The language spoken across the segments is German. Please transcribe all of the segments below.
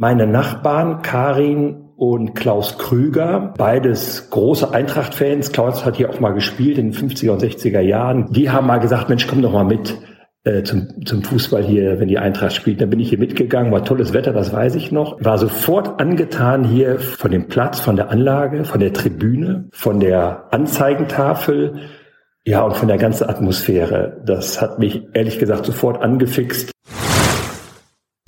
Meine Nachbarn Karin und Klaus Krüger, beides große Eintracht-Fans. Klaus hat hier auch mal gespielt in den 50er und 60er Jahren. Die haben mal gesagt, Mensch, komm doch mal mit äh, zum, zum Fußball hier, wenn die Eintracht spielt. Dann bin ich hier mitgegangen, war tolles Wetter, das weiß ich noch. War sofort angetan hier von dem Platz, von der Anlage, von der Tribüne, von der Anzeigentafel, ja, und von der ganzen Atmosphäre. Das hat mich ehrlich gesagt sofort angefixt.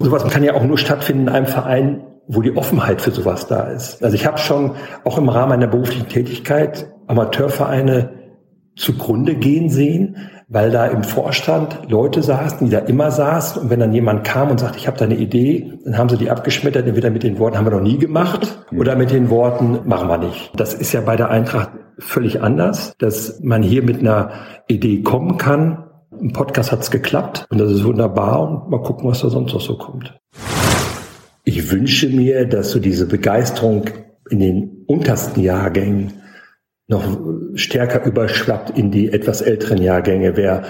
Sowas kann ja auch nur stattfinden in einem Verein, wo die Offenheit für sowas da ist. Also ich habe schon auch im Rahmen meiner beruflichen Tätigkeit Amateurvereine zugrunde gehen sehen, weil da im Vorstand Leute saßen, die da immer saßen und wenn dann jemand kam und sagte, ich habe da eine Idee, dann haben sie die abgeschmettert, entweder mit den Worten, haben wir noch nie gemacht oder mit den Worten, machen wir nicht. Das ist ja bei der Eintracht völlig anders, dass man hier mit einer Idee kommen kann. Im Podcast hat's geklappt und das ist wunderbar und mal gucken, was da sonst noch so kommt. Ich wünsche mir, dass so diese Begeisterung in den untersten Jahrgängen noch stärker überschwappt in die etwas älteren Jahrgänge. Wer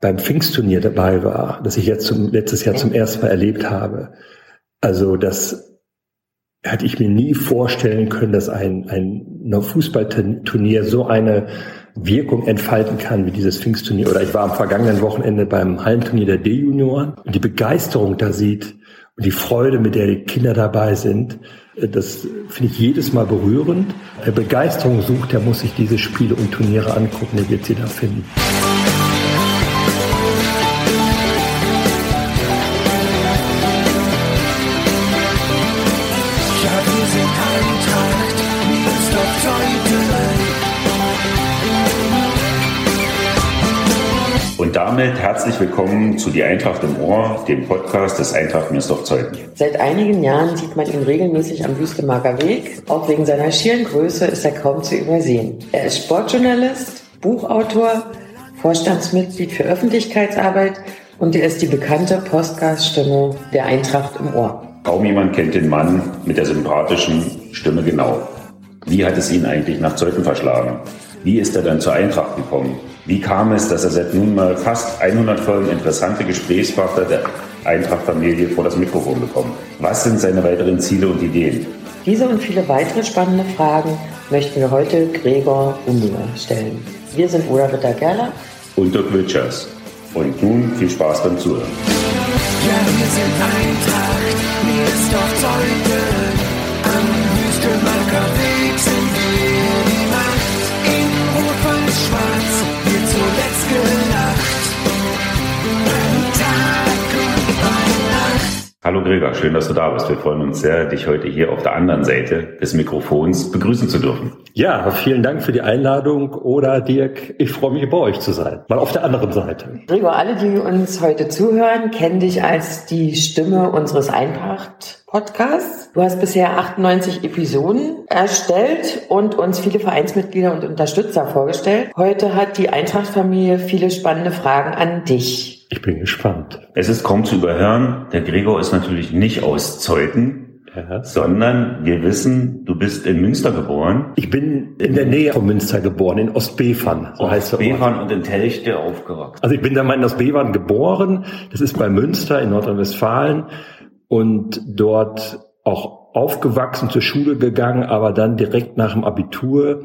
beim Pfingstturnier dabei war, das ich jetzt zum, letztes Jahr zum ersten Mal erlebt habe, also das hätte ich mir nie vorstellen können, dass ein, ein Fußballturnier so eine Wirkung entfalten kann wie dieses Pfingstturnier. Oder ich war am vergangenen Wochenende beim Hallenturnier der D-Junioren und die Begeisterung da sieht, und die Freude, mit der die Kinder dabei sind, äh, das finde ich jedes Mal berührend. Wer Begeisterung sucht, der muss sich diese Spiele und Turniere angucken, der wird sie da finden. Damit herzlich willkommen zu Die Eintracht im Ohr, dem Podcast des Eintracht Mirsdorf-Zeuthen. Seit einigen Jahren sieht man ihn regelmäßig am Wüstemarker Weg. Auch wegen seiner schieren Größe ist er kaum zu übersehen. Er ist Sportjournalist, Buchautor, Vorstandsmitglied für Öffentlichkeitsarbeit und er ist die bekannte Postgaststimme der Eintracht im Ohr. Kaum jemand kennt den Mann mit der sympathischen Stimme genau. Wie hat es ihn eigentlich nach Zeuthen verschlagen? Wie ist er dann zur Eintracht gekommen? Wie kam es, dass er seit nunmehr fast 100 Folgen interessante Gesprächspartner der Eintracht-Familie vor das Mikrofon bekommt? Was sind seine weiteren Ziele und Ideen? Diese und viele weitere spannende Fragen möchten wir heute Gregor Umlinger stellen. Wir sind Ola Ritter-Gerlach und Dirk Wiltschers. Und nun viel Spaß beim Zuhören. Ja, wir sind Eintracht, mir ist doch Zeuge, am Wüstenmarker Hallo Gregor, schön, dass du da bist. Wir freuen uns sehr, dich heute hier auf der anderen Seite des Mikrofons begrüßen zu dürfen. Ja, vielen Dank für die Einladung. Oder Dirk, ich freue mich, bei euch zu sein. Mal auf der anderen Seite. Gregor, alle, die uns heute zuhören, kennen dich als die Stimme unseres Eintracht Podcasts. Du hast bisher 98 Episoden erstellt und uns viele Vereinsmitglieder und Unterstützer vorgestellt. Heute hat die Eintracht-Familie viele spannende Fragen an dich. Ich bin gespannt. Es ist kaum zu überhören. Der Gregor ist natürlich nicht aus Zeuthen, ja. sondern wir wissen, du bist in Münster geboren. Ich bin in der Nähe von Münster geboren, in Ostbefern, so heißt Ostbefern und in Telchte aufgewachsen. Also ich bin da mal in Ostbefern geboren. Das ist bei Münster in Nordrhein-Westfalen und dort auch aufgewachsen, zur Schule gegangen, aber dann direkt nach dem Abitur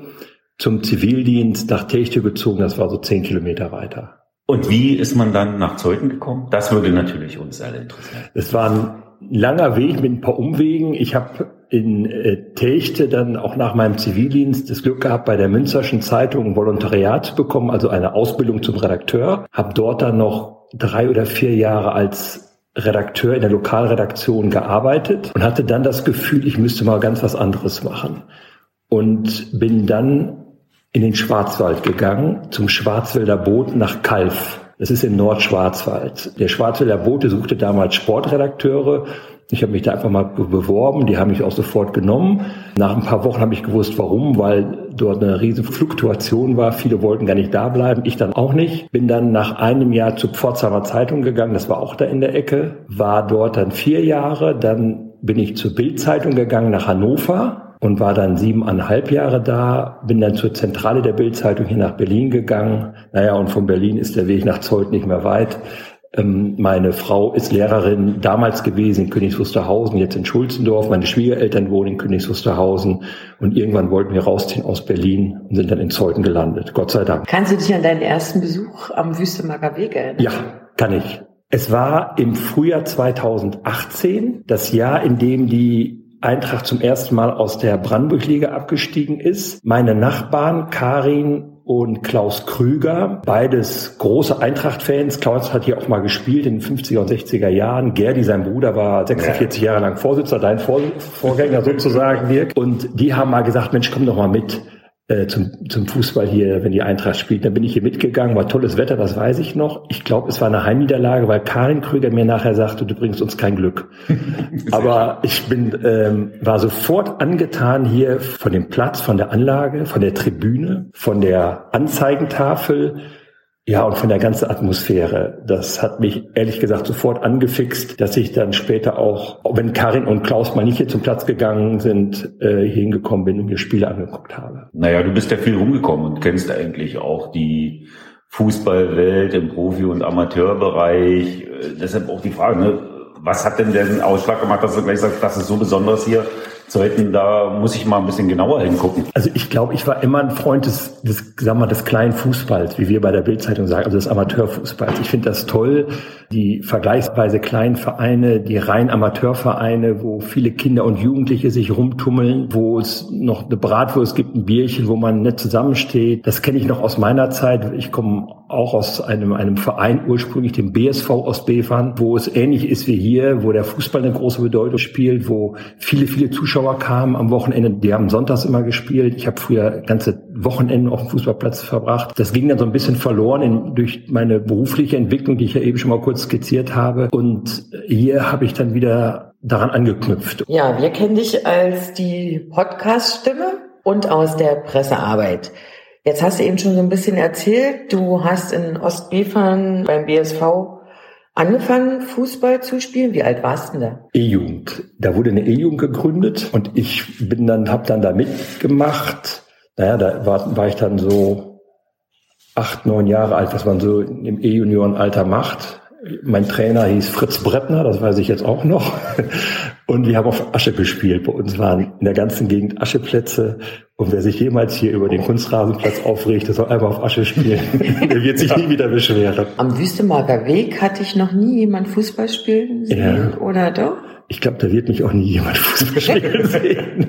zum Zivildienst nach Techte gezogen. Das war so zehn Kilometer weiter. Und wie ist man dann nach Zeuthen gekommen? Das würde natürlich uns alle interessieren. Es war ein langer Weg mit ein paar Umwegen. Ich habe in äh, Techte dann auch nach meinem Zivildienst das Glück gehabt, bei der Münsterschen Zeitung ein Volontariat zu bekommen, also eine Ausbildung zum Redakteur. Habe dort dann noch drei oder vier Jahre als Redakteur in der Lokalredaktion gearbeitet und hatte dann das Gefühl, ich müsste mal ganz was anderes machen. Und bin dann in den Schwarzwald gegangen, zum Schwarzwälder Boot nach Kalf. Das ist im Nordschwarzwald. Der Schwarzwälder Bote suchte damals Sportredakteure ich habe mich da einfach mal beworben, die haben mich auch sofort genommen. Nach ein paar Wochen habe ich gewusst, warum, weil dort eine riesige Fluktuation war. Viele wollten gar nicht da bleiben, ich dann auch nicht. Bin dann nach einem Jahr zur Pforzheimer Zeitung gegangen, das war auch da in der Ecke, war dort dann vier Jahre, dann bin ich zur Bildzeitung gegangen nach Hannover und war dann siebeneinhalb Jahre da, bin dann zur Zentrale der Bildzeitung hier nach Berlin gegangen. Naja, und von Berlin ist der Weg nach Zolt nicht mehr weit meine Frau ist Lehrerin damals gewesen in Königs Wusterhausen, jetzt in Schulzendorf. Meine Schwiegereltern wohnen in Königs Wusterhausen. Und irgendwann wollten wir rausziehen aus Berlin und sind dann in Zeuthen gelandet. Gott sei Dank. Kannst du dich an deinen ersten Besuch am Wüstemacher Weg erinnern? Ja, kann ich. Es war im Frühjahr 2018, das Jahr, in dem die Eintracht zum ersten Mal aus der Brandenburg-Liga abgestiegen ist. Meine Nachbarn Karin und Klaus Krüger, beides große Eintracht-Fans. Klaus hat hier auch mal gespielt in den 50er und 60er Jahren. Gerdi, sein Bruder, war 46 Jahre lang Vorsitzender, dein Vorgänger sozusagen, Dirk. Und die haben mal gesagt, Mensch, komm doch mal mit äh, zum, zum Fußball hier, wenn die Eintracht spielt. Dann bin ich hier mitgegangen, war tolles Wetter, das weiß ich noch. Ich glaube, es war eine Heimniederlage, weil Karin Krüger mir nachher sagte, du bringst uns kein Glück. Aber ich bin, ähm, war sofort angetan hier von dem Platz, von der Anlage, von der Tribüne, von der Anzeigentafel, ja, und von der ganzen Atmosphäre. Das hat mich ehrlich gesagt sofort angefixt, dass ich dann später auch, wenn Karin und Klaus mal nicht hier zum Platz gegangen sind, äh, hingekommen bin und mir Spiele angeguckt habe. Naja, du bist ja viel rumgekommen und kennst eigentlich auch die Fußballwelt im Profi- und Amateurbereich. Äh, deshalb auch die Frage, ne, was hat denn den Ausschlag gemacht, dass du gleich sagst, das ist so besonders hier? Sollten, da muss ich mal ein bisschen genauer hingucken. Also ich glaube, ich war immer ein Freund des, des, sag mal, des kleinen Fußballs, wie wir bei der Bildzeitung sagen, also des Amateurfußballs. Ich finde das toll, die vergleichsweise kleinen Vereine, die rein Amateurvereine, wo viele Kinder und Jugendliche sich rumtummeln, wo es noch eine Bratwurst gibt, ein Bierchen, wo man nett zusammensteht. Das kenne ich noch aus meiner Zeit. Ich komme auch aus einem, einem Verein ursprünglich, dem BSV aus Befern, wo es ähnlich ist wie hier, wo der Fußball eine große Bedeutung spielt, wo viele, viele Zuschauer kamen am Wochenende. Die haben sonntags immer gespielt. Ich habe früher ganze Wochenenden auf dem Fußballplatz verbracht. Das ging dann so ein bisschen verloren in, durch meine berufliche Entwicklung, die ich ja eben schon mal kurz skizziert habe. Und hier habe ich dann wieder daran angeknüpft. Ja, wir kennen dich als die Podcast-Stimme und aus der Pressearbeit. Jetzt hast du eben schon so ein bisschen erzählt, du hast in Ostbefern beim BSV angefangen, Fußball zu spielen. Wie alt warst du denn da? E-Jugend. Da wurde eine E-Jugend gegründet und ich bin dann, habe dann da mitgemacht. Naja, da war, war ich dann so acht, neun Jahre alt, was man so im E-Juniorenalter macht. Mein Trainer hieß Fritz Brettner, das weiß ich jetzt auch noch. Und wir haben auf Asche gespielt. Bei uns waren in der ganzen Gegend Ascheplätze. Und wer sich jemals hier über den Kunstrasenplatz aufregt, der soll einfach auf Asche spielen. der wird sich nie wieder beschweren. Am Wüstemarker Weg hatte ich noch nie jemand Fußball spielen sehen, ja. oder doch? Ich glaube, da wird mich auch nie jemand Fußball spielen sehen.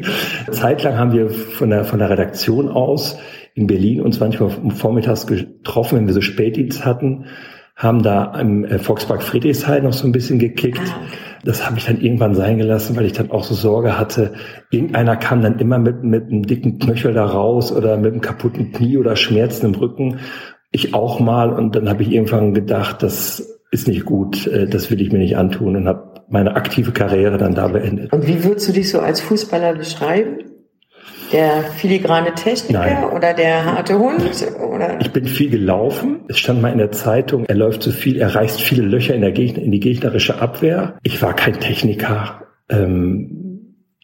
Zeitlang haben wir von der, von der Redaktion aus in Berlin uns manchmal vormittags getroffen, wenn wir so Spätdienst hatten haben da im äh, Volkspark Friedrichshain noch so ein bisschen gekickt. Ah, das habe ich dann irgendwann sein gelassen, weil ich dann auch so Sorge hatte. Irgendeiner kam dann immer mit, mit einem dicken Knöchel da raus oder mit einem kaputten Knie oder Schmerzen im Rücken. Ich auch mal. Und dann habe ich irgendwann gedacht, das ist nicht gut, äh, das will ich mir nicht antun und habe meine aktive Karriere dann da beendet. Und wie würdest du dich so als Fußballer beschreiben? Der filigrane Techniker Nein. oder der harte Hund? Oder? Ich bin viel gelaufen. Es stand mal in der Zeitung, er läuft so viel, er reißt viele Löcher in, der Gegner, in die gegnerische Abwehr. Ich war kein Techniker. Ähm,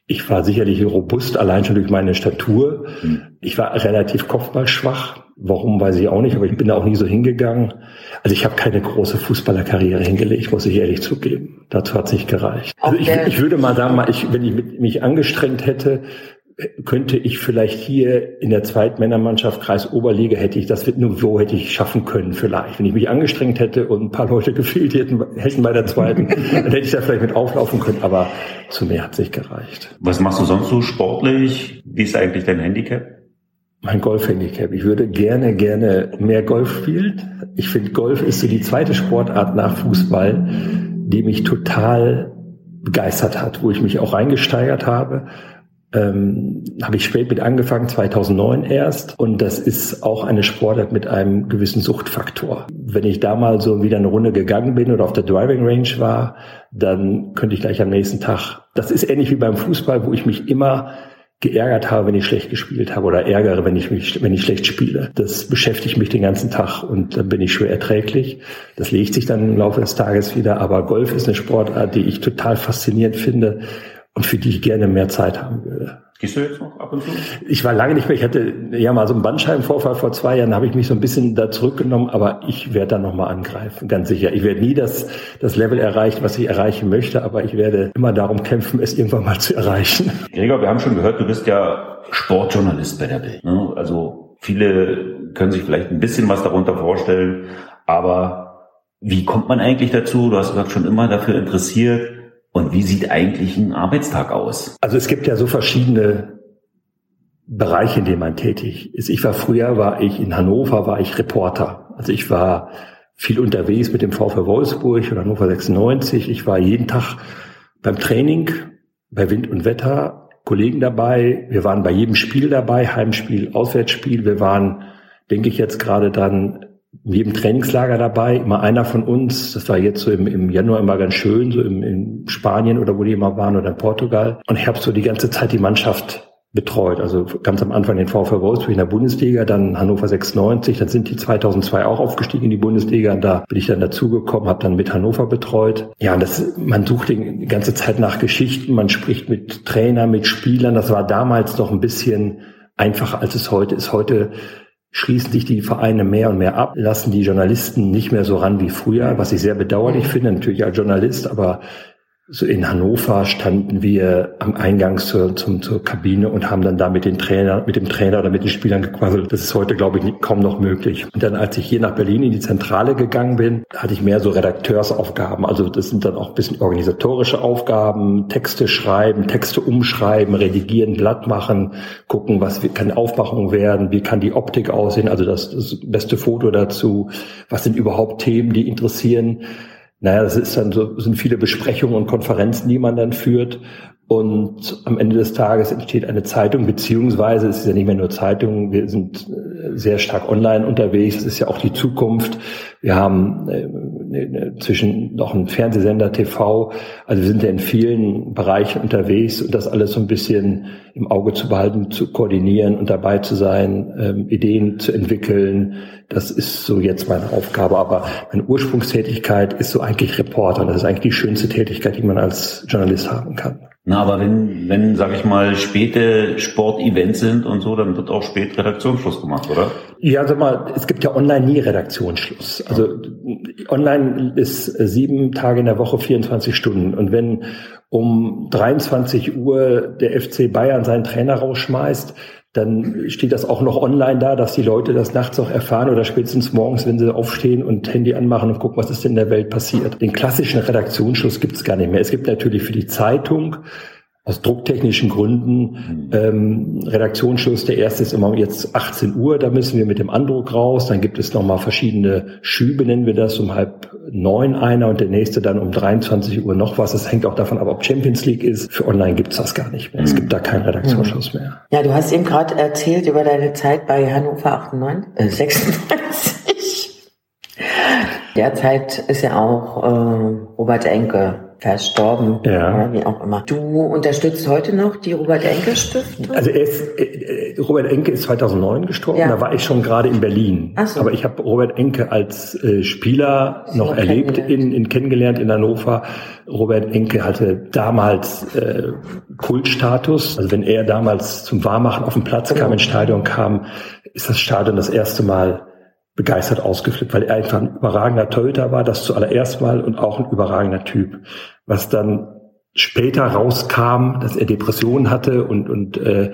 ich war sicherlich robust, allein schon durch meine Statur. Hm. Ich war relativ kopfballschwach. Warum, weiß ich auch nicht, aber ich bin da auch nie so hingegangen. Also ich habe keine große Fußballerkarriere hingelegt, muss ich ehrlich zugeben. Dazu hat es nicht gereicht. Also ich, ich, würde mal sagen, mal, ich, wenn ich mich angestrengt hätte, könnte ich vielleicht hier in der Zweitmännermannschaft Kreis Oberliga hätte ich das Niveau hätte ich schaffen können vielleicht. Wenn ich mich angestrengt hätte und ein paar Leute gefehlt hätten, hätten bei der zweiten, dann hätte ich da vielleicht mit auflaufen können, aber zu mehr hat es nicht gereicht. Was machst du sonst so sportlich? Wie ist eigentlich dein Handicap? Mein Golf-Handicap. Ich würde gerne, gerne mehr Golf spielen. Ich finde, Golf ist so die zweite Sportart nach Fußball, die mich total begeistert hat, wo ich mich auch reingesteigert habe ähm, habe ich spät mit angefangen, 2009 erst. Und das ist auch eine Sportart mit einem gewissen Suchtfaktor. Wenn ich da mal so wieder eine Runde gegangen bin oder auf der Driving Range war, dann könnte ich gleich am nächsten Tag, das ist ähnlich wie beim Fußball, wo ich mich immer geärgert habe, wenn ich schlecht gespielt habe oder ärgere, wenn ich mich, wenn ich schlecht spiele. Das beschäftigt mich den ganzen Tag und dann bin ich schwer erträglich. Das legt sich dann im Laufe des Tages wieder. Aber Golf ist eine Sportart, die ich total faszinierend finde und für die ich gerne mehr Zeit haben würde. Gehst du jetzt noch ab und zu? Ich war lange nicht mehr. Ich hatte ja mal so einen Bandscheibenvorfall vor zwei Jahren, habe ich mich so ein bisschen da zurückgenommen, aber ich werde da nochmal angreifen, ganz sicher. Ich werde nie das, das Level erreichen, was ich erreichen möchte, aber ich werde immer darum kämpfen, es irgendwann mal zu erreichen. Gregor, wir haben schon gehört, du bist ja Sportjournalist bei der Bild. Ne? Also viele können sich vielleicht ein bisschen was darunter vorstellen, aber wie kommt man eigentlich dazu? Du hast gesagt, schon immer dafür interessiert und wie sieht eigentlich ein Arbeitstag aus? Also es gibt ja so verschiedene Bereiche, in denen man tätig ist. Ich war früher, war ich in Hannover, war ich Reporter. Also ich war viel unterwegs mit dem VfL Wolfsburg oder Hannover 96. Ich war jeden Tag beim Training, bei Wind und Wetter, Kollegen dabei. Wir waren bei jedem Spiel dabei, Heimspiel, Auswärtsspiel. Wir waren, denke ich jetzt gerade dann in jedem Trainingslager dabei, immer einer von uns, das war jetzt so im, im Januar immer ganz schön, so im, in Spanien oder wo die immer waren oder in Portugal. Und ich habe so die ganze Zeit die Mannschaft betreut. Also ganz am Anfang den VfL Wolfsburg in der Bundesliga, dann Hannover 96, dann sind die 2002 auch aufgestiegen in die Bundesliga und da bin ich dann dazugekommen, habe dann mit Hannover betreut. Ja, und das, man sucht die ganze Zeit nach Geschichten, man spricht mit Trainern, mit Spielern. Das war damals noch ein bisschen einfacher, als es heute ist. Heute schließen sich die Vereine mehr und mehr ab, lassen die Journalisten nicht mehr so ran wie früher, was ich sehr bedauerlich mhm. finde, natürlich als Journalist, aber so in Hannover standen wir am Eingang zur, zum, zur Kabine und haben dann da mit den Trainer, mit dem Trainer oder mit den Spielern gequasselt. Das ist heute, glaube ich, kaum noch möglich. Und dann, als ich hier nach Berlin in die Zentrale gegangen bin, hatte ich mehr so Redakteursaufgaben. Also das sind dann auch ein bisschen organisatorische Aufgaben, Texte schreiben, Texte umschreiben, redigieren, glatt machen, gucken, was kann Aufmachung werden, wie kann die Optik aussehen, also das, das beste Foto dazu, was sind überhaupt Themen, die interessieren. Naja, das ist dann so, sind viele Besprechungen und Konferenzen, die man dann führt. Und am Ende des Tages entsteht eine Zeitung, beziehungsweise es ist ja nicht mehr nur Zeitung, wir sind äh, sehr stark online unterwegs, das ist ja auch die Zukunft. Wir haben äh, zwischen noch einen Fernsehsender, TV, also wir sind ja in vielen Bereichen unterwegs und das alles so ein bisschen im Auge zu behalten, zu koordinieren und dabei zu sein, ähm, Ideen zu entwickeln. Das ist so jetzt meine Aufgabe. Aber meine Ursprungstätigkeit ist so eigentlich Reporter. Das ist eigentlich die schönste Tätigkeit, die man als Journalist haben kann. Na, aber wenn, wenn, sag ich mal, späte Sportevents sind und so, dann wird auch spät Redaktionsschluss gemacht, oder? Ja, sag mal, es gibt ja online nie Redaktionsschluss. Also online ist sieben Tage in der Woche 24 Stunden. Und wenn um 23 Uhr der FC Bayern seinen Trainer rausschmeißt, dann steht das auch noch online da, dass die Leute das nachts auch erfahren oder spätestens morgens, wenn sie aufstehen und Handy anmachen und gucken, was ist denn in der Welt passiert. Den klassischen Redaktionsschluss gibt es gar nicht mehr. Es gibt natürlich für die Zeitung aus drucktechnischen Gründen ähm, Redaktionsschluss. Der erste ist immer jetzt 18 Uhr, da müssen wir mit dem Andruck raus. Dann gibt es nochmal verschiedene Schübe, nennen wir das, um halb neun einer und der nächste dann um 23 Uhr noch was. Das hängt auch davon ab, ob Champions League ist. Für online gibt es das gar nicht mehr. Es gibt da keinen Redaktionsschluss mehr. Ja, du hast eben gerade erzählt über deine Zeit bei Hannover 98, äh, 96. Derzeit ist ja auch äh, Robert Enke verstorben, ja. wie auch immer. Du unterstützt heute noch die Robert Enke Stiftung? Also er ist, äh, Robert Enke ist 2009 gestorben, ja. da war ich schon gerade in Berlin. Ach so. Aber ich habe Robert Enke als äh, Spieler so noch erlebt, in, in kennengelernt in Hannover. Robert Enke hatte damals äh, Kultstatus. Also wenn er damals zum Warmachen auf den Platz kam, ins Stadion kam, ist das Stadion das erste Mal begeistert ausgeflippt, weil er einfach ein überragender Torhüter war, das zuallererst mal und auch ein überragender Typ. Was dann später rauskam, dass er Depressionen hatte und, und äh,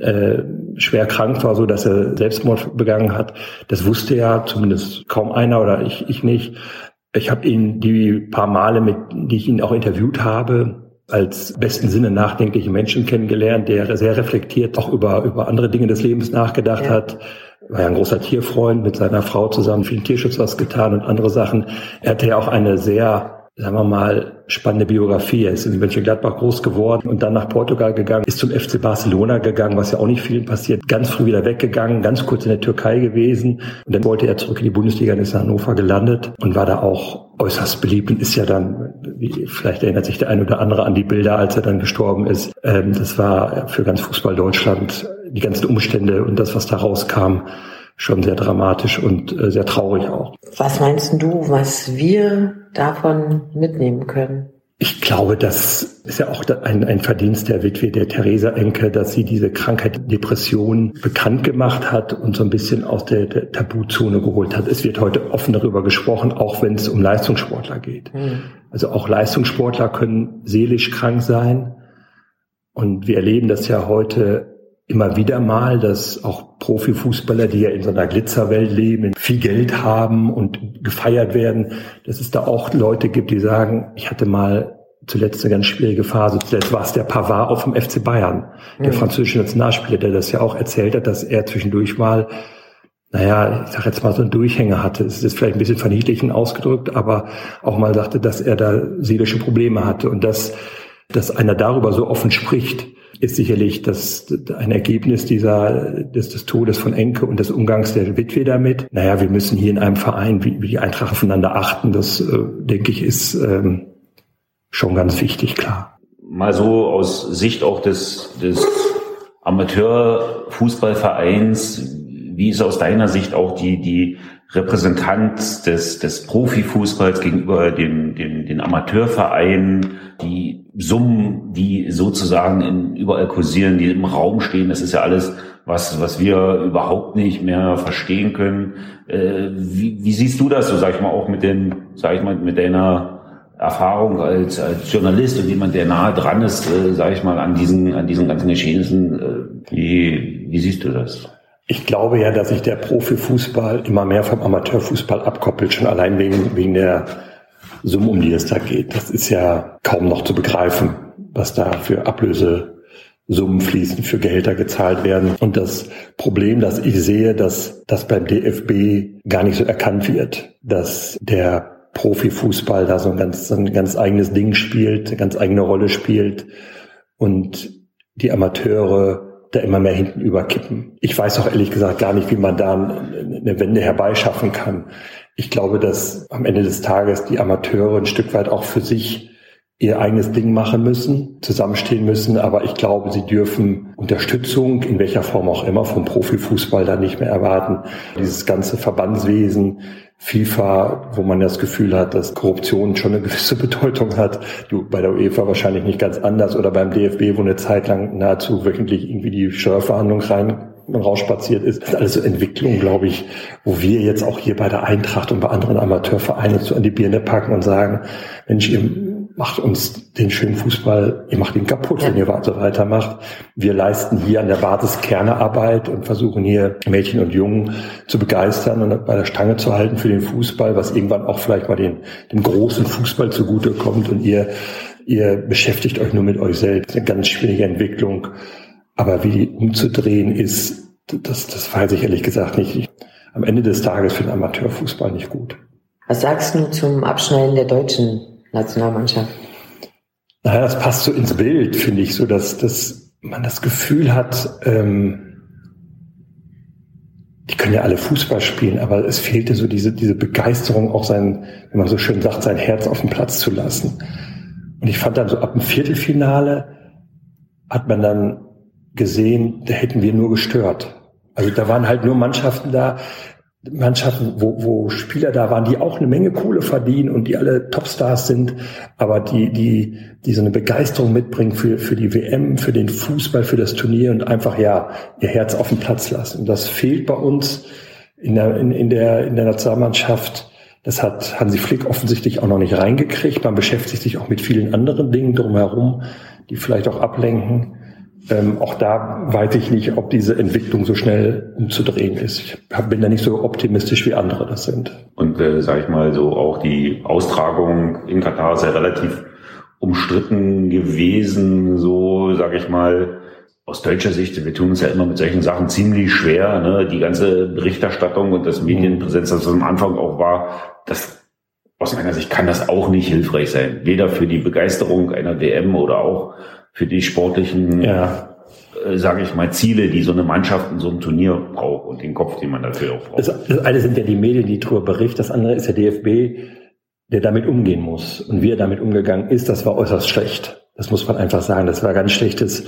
äh, schwer krank war, so dass er Selbstmord begangen hat, das wusste ja zumindest kaum einer oder ich, ich nicht. Ich habe ihn die paar Male, mit die ich ihn auch interviewt habe, als besten Sinne nachdenkliche Menschen kennengelernt, der sehr reflektiert auch über, über andere Dinge des Lebens nachgedacht ja. hat war ja ein großer Tierfreund, mit seiner Frau zusammen den Tierschutz was getan und andere Sachen. Er hatte ja auch eine sehr sagen wir mal, spannende Biografie. Er ist in Mönchengladbach groß geworden und dann nach Portugal gegangen, ist zum FC Barcelona gegangen, was ja auch nicht vielen passiert. Ganz früh wieder weggegangen, ganz kurz in der Türkei gewesen und dann wollte er zurück in die Bundesliga und ist in Hannover gelandet und war da auch äußerst beliebt und ist ja dann, vielleicht erinnert sich der ein oder andere an die Bilder, als er dann gestorben ist. Ähm, das war für ganz Fußball Deutschland die ganzen Umstände und das, was da rauskam, schon sehr dramatisch und äh, sehr traurig auch. Was meinst du, was wir davon mitnehmen können? Ich glaube, das ist ja auch ein, ein Verdienst der Witwe der Theresa Enke, dass sie diese Krankheit Depression bekannt gemacht hat und so ein bisschen aus der, der Tabuzone geholt hat. Es wird heute offen darüber gesprochen, auch wenn es um Leistungssportler geht. Mhm. Also auch Leistungssportler können seelisch krank sein. Und wir erleben das ja heute immer wieder mal, dass auch Profifußballer, die ja in so einer Glitzerwelt leben, viel Geld haben und gefeiert werden, dass es da auch Leute gibt, die sagen, ich hatte mal zuletzt eine ganz schwierige Phase. Zuletzt war es der Pavard auf dem FC Bayern, der mhm. französische Nationalspieler, der das ja auch erzählt hat, dass er zwischendurch mal, naja, ich sag jetzt mal so einen Durchhänger hatte. Es ist vielleicht ein bisschen verniedlichen ausgedrückt, aber auch mal sagte, dass er da seelische Probleme hatte und dass, dass einer darüber so offen spricht, ist sicherlich das, ein Ergebnis dieser, des, des Todes von Enke und des Umgangs der Witwe damit. Naja, wir müssen hier in einem Verein wie, wie die Eintracht aufeinander achten. Das, äh, denke ich, ist ähm, schon ganz wichtig, klar. Mal so aus Sicht auch des, des Amateurfußballvereins, wie ist aus deiner Sicht auch die, die Repräsentanz des, des Profifußballs gegenüber den, den, den Amateurvereinen, die Summen, die sozusagen in, überall kursieren, die im Raum stehen, das ist ja alles, was, was wir überhaupt nicht mehr verstehen können. Äh, wie, wie siehst du das so, sag ich mal, auch mit den, sag ich mal, mit deiner Erfahrung als, als Journalist und jemand, der nahe dran ist, äh, sage ich mal, an diesen, an diesen ganzen Geschehnissen. Äh, wie, wie siehst du das? Ich glaube ja, dass sich der Profifußball immer mehr vom Amateurfußball abkoppelt, schon allein wegen, wegen der Summe, um die es da geht. Das ist ja kaum noch zu begreifen, was da für Ablösesummen fließen, für Gehälter gezahlt werden. Und das Problem, das ich sehe, dass das beim DFB gar nicht so erkannt wird, dass der Profifußball da so ein ganz, ein ganz eigenes Ding spielt, eine ganz eigene Rolle spielt und die Amateure da immer mehr hinten überkippen. Ich weiß auch ehrlich gesagt gar nicht, wie man da eine Wende herbeischaffen kann. Ich glaube, dass am Ende des Tages die Amateure ein Stück weit auch für sich ihr eigenes Ding machen müssen, zusammenstehen müssen. Aber ich glaube, sie dürfen Unterstützung, in welcher Form auch immer, vom Profifußball da nicht mehr erwarten. Dieses ganze Verbandswesen, FIFA, wo man das Gefühl hat, dass Korruption schon eine gewisse Bedeutung hat. Du bei der UEFA wahrscheinlich nicht ganz anders oder beim DFB, wo eine Zeit lang nahezu wöchentlich irgendwie die Steuerverhandlung rein rausspaziert ist. Das ist alles so Entwicklung, glaube ich, wo wir jetzt auch hier bei der Eintracht und bei anderen Amateurvereinen so an die Birne packen und sagen, Mensch, ihr macht uns den schönen Fußball, ihr macht ihn kaputt, ja. wenn ihr so weitermacht. Wir leisten hier an der Basis Kernearbeit und versuchen hier Mädchen und Jungen zu begeistern und bei der Stange zu halten für den Fußball, was irgendwann auch vielleicht mal den, dem großen Fußball zugutekommt und ihr, ihr beschäftigt euch nur mit euch selbst. Eine ganz schwierige Entwicklung. Aber wie die umzudrehen ist, das, das weiß ich ehrlich gesagt nicht. Am Ende des Tages für den Amateurfußball nicht gut. Was sagst du zum Abschneiden der deutschen Nationalmannschaft? Naja, das passt so ins Bild, finde ich, so dass, dass man das Gefühl hat, ähm, die können ja alle Fußball spielen, aber es fehlte so diese, diese Begeisterung, auch sein, wenn man so schön sagt, sein Herz auf den Platz zu lassen. Und ich fand dann so ab dem Viertelfinale hat man dann gesehen, da hätten wir nur gestört. Also da waren halt nur Mannschaften da, Mannschaften, wo, wo Spieler da waren, die auch eine Menge Kohle verdienen und die alle Topstars sind, aber die, die, die so eine Begeisterung mitbringen für, für die WM, für den Fußball, für das Turnier und einfach, ja, ihr Herz auf den Platz lassen. Und das fehlt bei uns in der, in, in der, in der Nationalmannschaft. Das hat Hansi Flick offensichtlich auch noch nicht reingekriegt. Man beschäftigt sich auch mit vielen anderen Dingen drumherum, die vielleicht auch ablenken. Ähm, auch da weiß ich nicht, ob diese Entwicklung so schnell umzudrehen ist. Ich bin da nicht so optimistisch, wie andere das sind. Und äh, sage ich mal so, auch die Austragung in Katar ist ja relativ umstritten gewesen, so sage ich mal, aus deutscher Sicht, wir tun uns ja immer mit solchen Sachen ziemlich schwer, ne? die ganze Berichterstattung und das Medienpräsenz, das am Anfang auch war, das aus meiner Sicht kann das auch nicht hilfreich sein. Weder für die Begeisterung einer WM oder auch für die sportlichen, ja. äh, sage ich mal, Ziele, die so eine Mannschaft in so einem Turnier braucht und den Kopf, den man dafür auch braucht. Das, das eine sind ja die Medien, die darüber berichten, das andere ist der DFB, der damit umgehen muss. Und wie er damit umgegangen ist, das war äußerst schlecht. Das muss man einfach sagen. Das war ganz schlechtes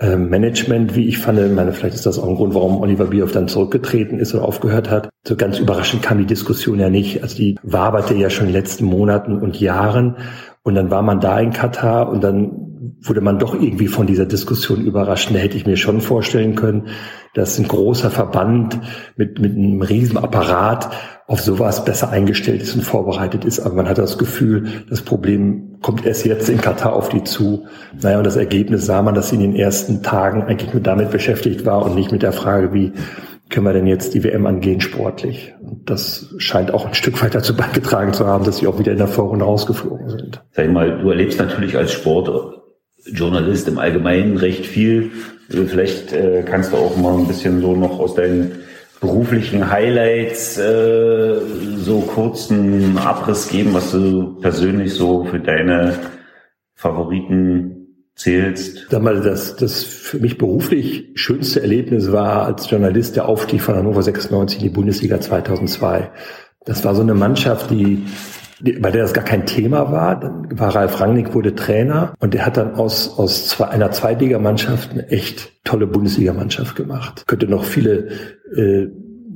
äh, Management, wie ich fand. Ich meine, vielleicht ist das auch ein Grund, warum Oliver Bierhoff dann zurückgetreten ist oder aufgehört hat. So ganz überraschend kam die Diskussion ja nicht. Also die waberte ja schon in den letzten Monaten und Jahren. Und dann war man da in Katar und dann wurde man doch irgendwie von dieser Diskussion überrascht. Da hätte ich mir schon vorstellen können, dass ein großer Verband mit, mit einem riesen Apparat auf sowas besser eingestellt ist und vorbereitet ist. Aber man hat das Gefühl, das Problem kommt erst jetzt in Katar auf die zu. Naja, und das Ergebnis sah man, dass sie in den ersten Tagen eigentlich nur damit beschäftigt war und nicht mit der Frage, wie können wir denn jetzt die WM angehen sportlich? Und das scheint auch ein Stück weit dazu beigetragen zu haben, dass sie auch wieder in der Vorrunde rausgeflogen sind. Sag ich mal, du erlebst natürlich als Sportjournalist im Allgemeinen recht viel. Vielleicht äh, kannst du auch mal ein bisschen so noch aus deinen beruflichen Highlights äh, so kurzen Abriss geben, was du persönlich so für deine Favoriten zählst? Sag mal, das, das für mich beruflich schönste Erlebnis war als Journalist der Aufstieg von Hannover 96 in die Bundesliga 2002. Das war so eine Mannschaft, die bei der das gar kein Thema war. Dann war Ralf Rangnick wurde Trainer und der hat dann aus, aus zwei, einer Zweitligamannschaft eine echt tolle Bundesligamannschaft gemacht. Könnte noch viele äh,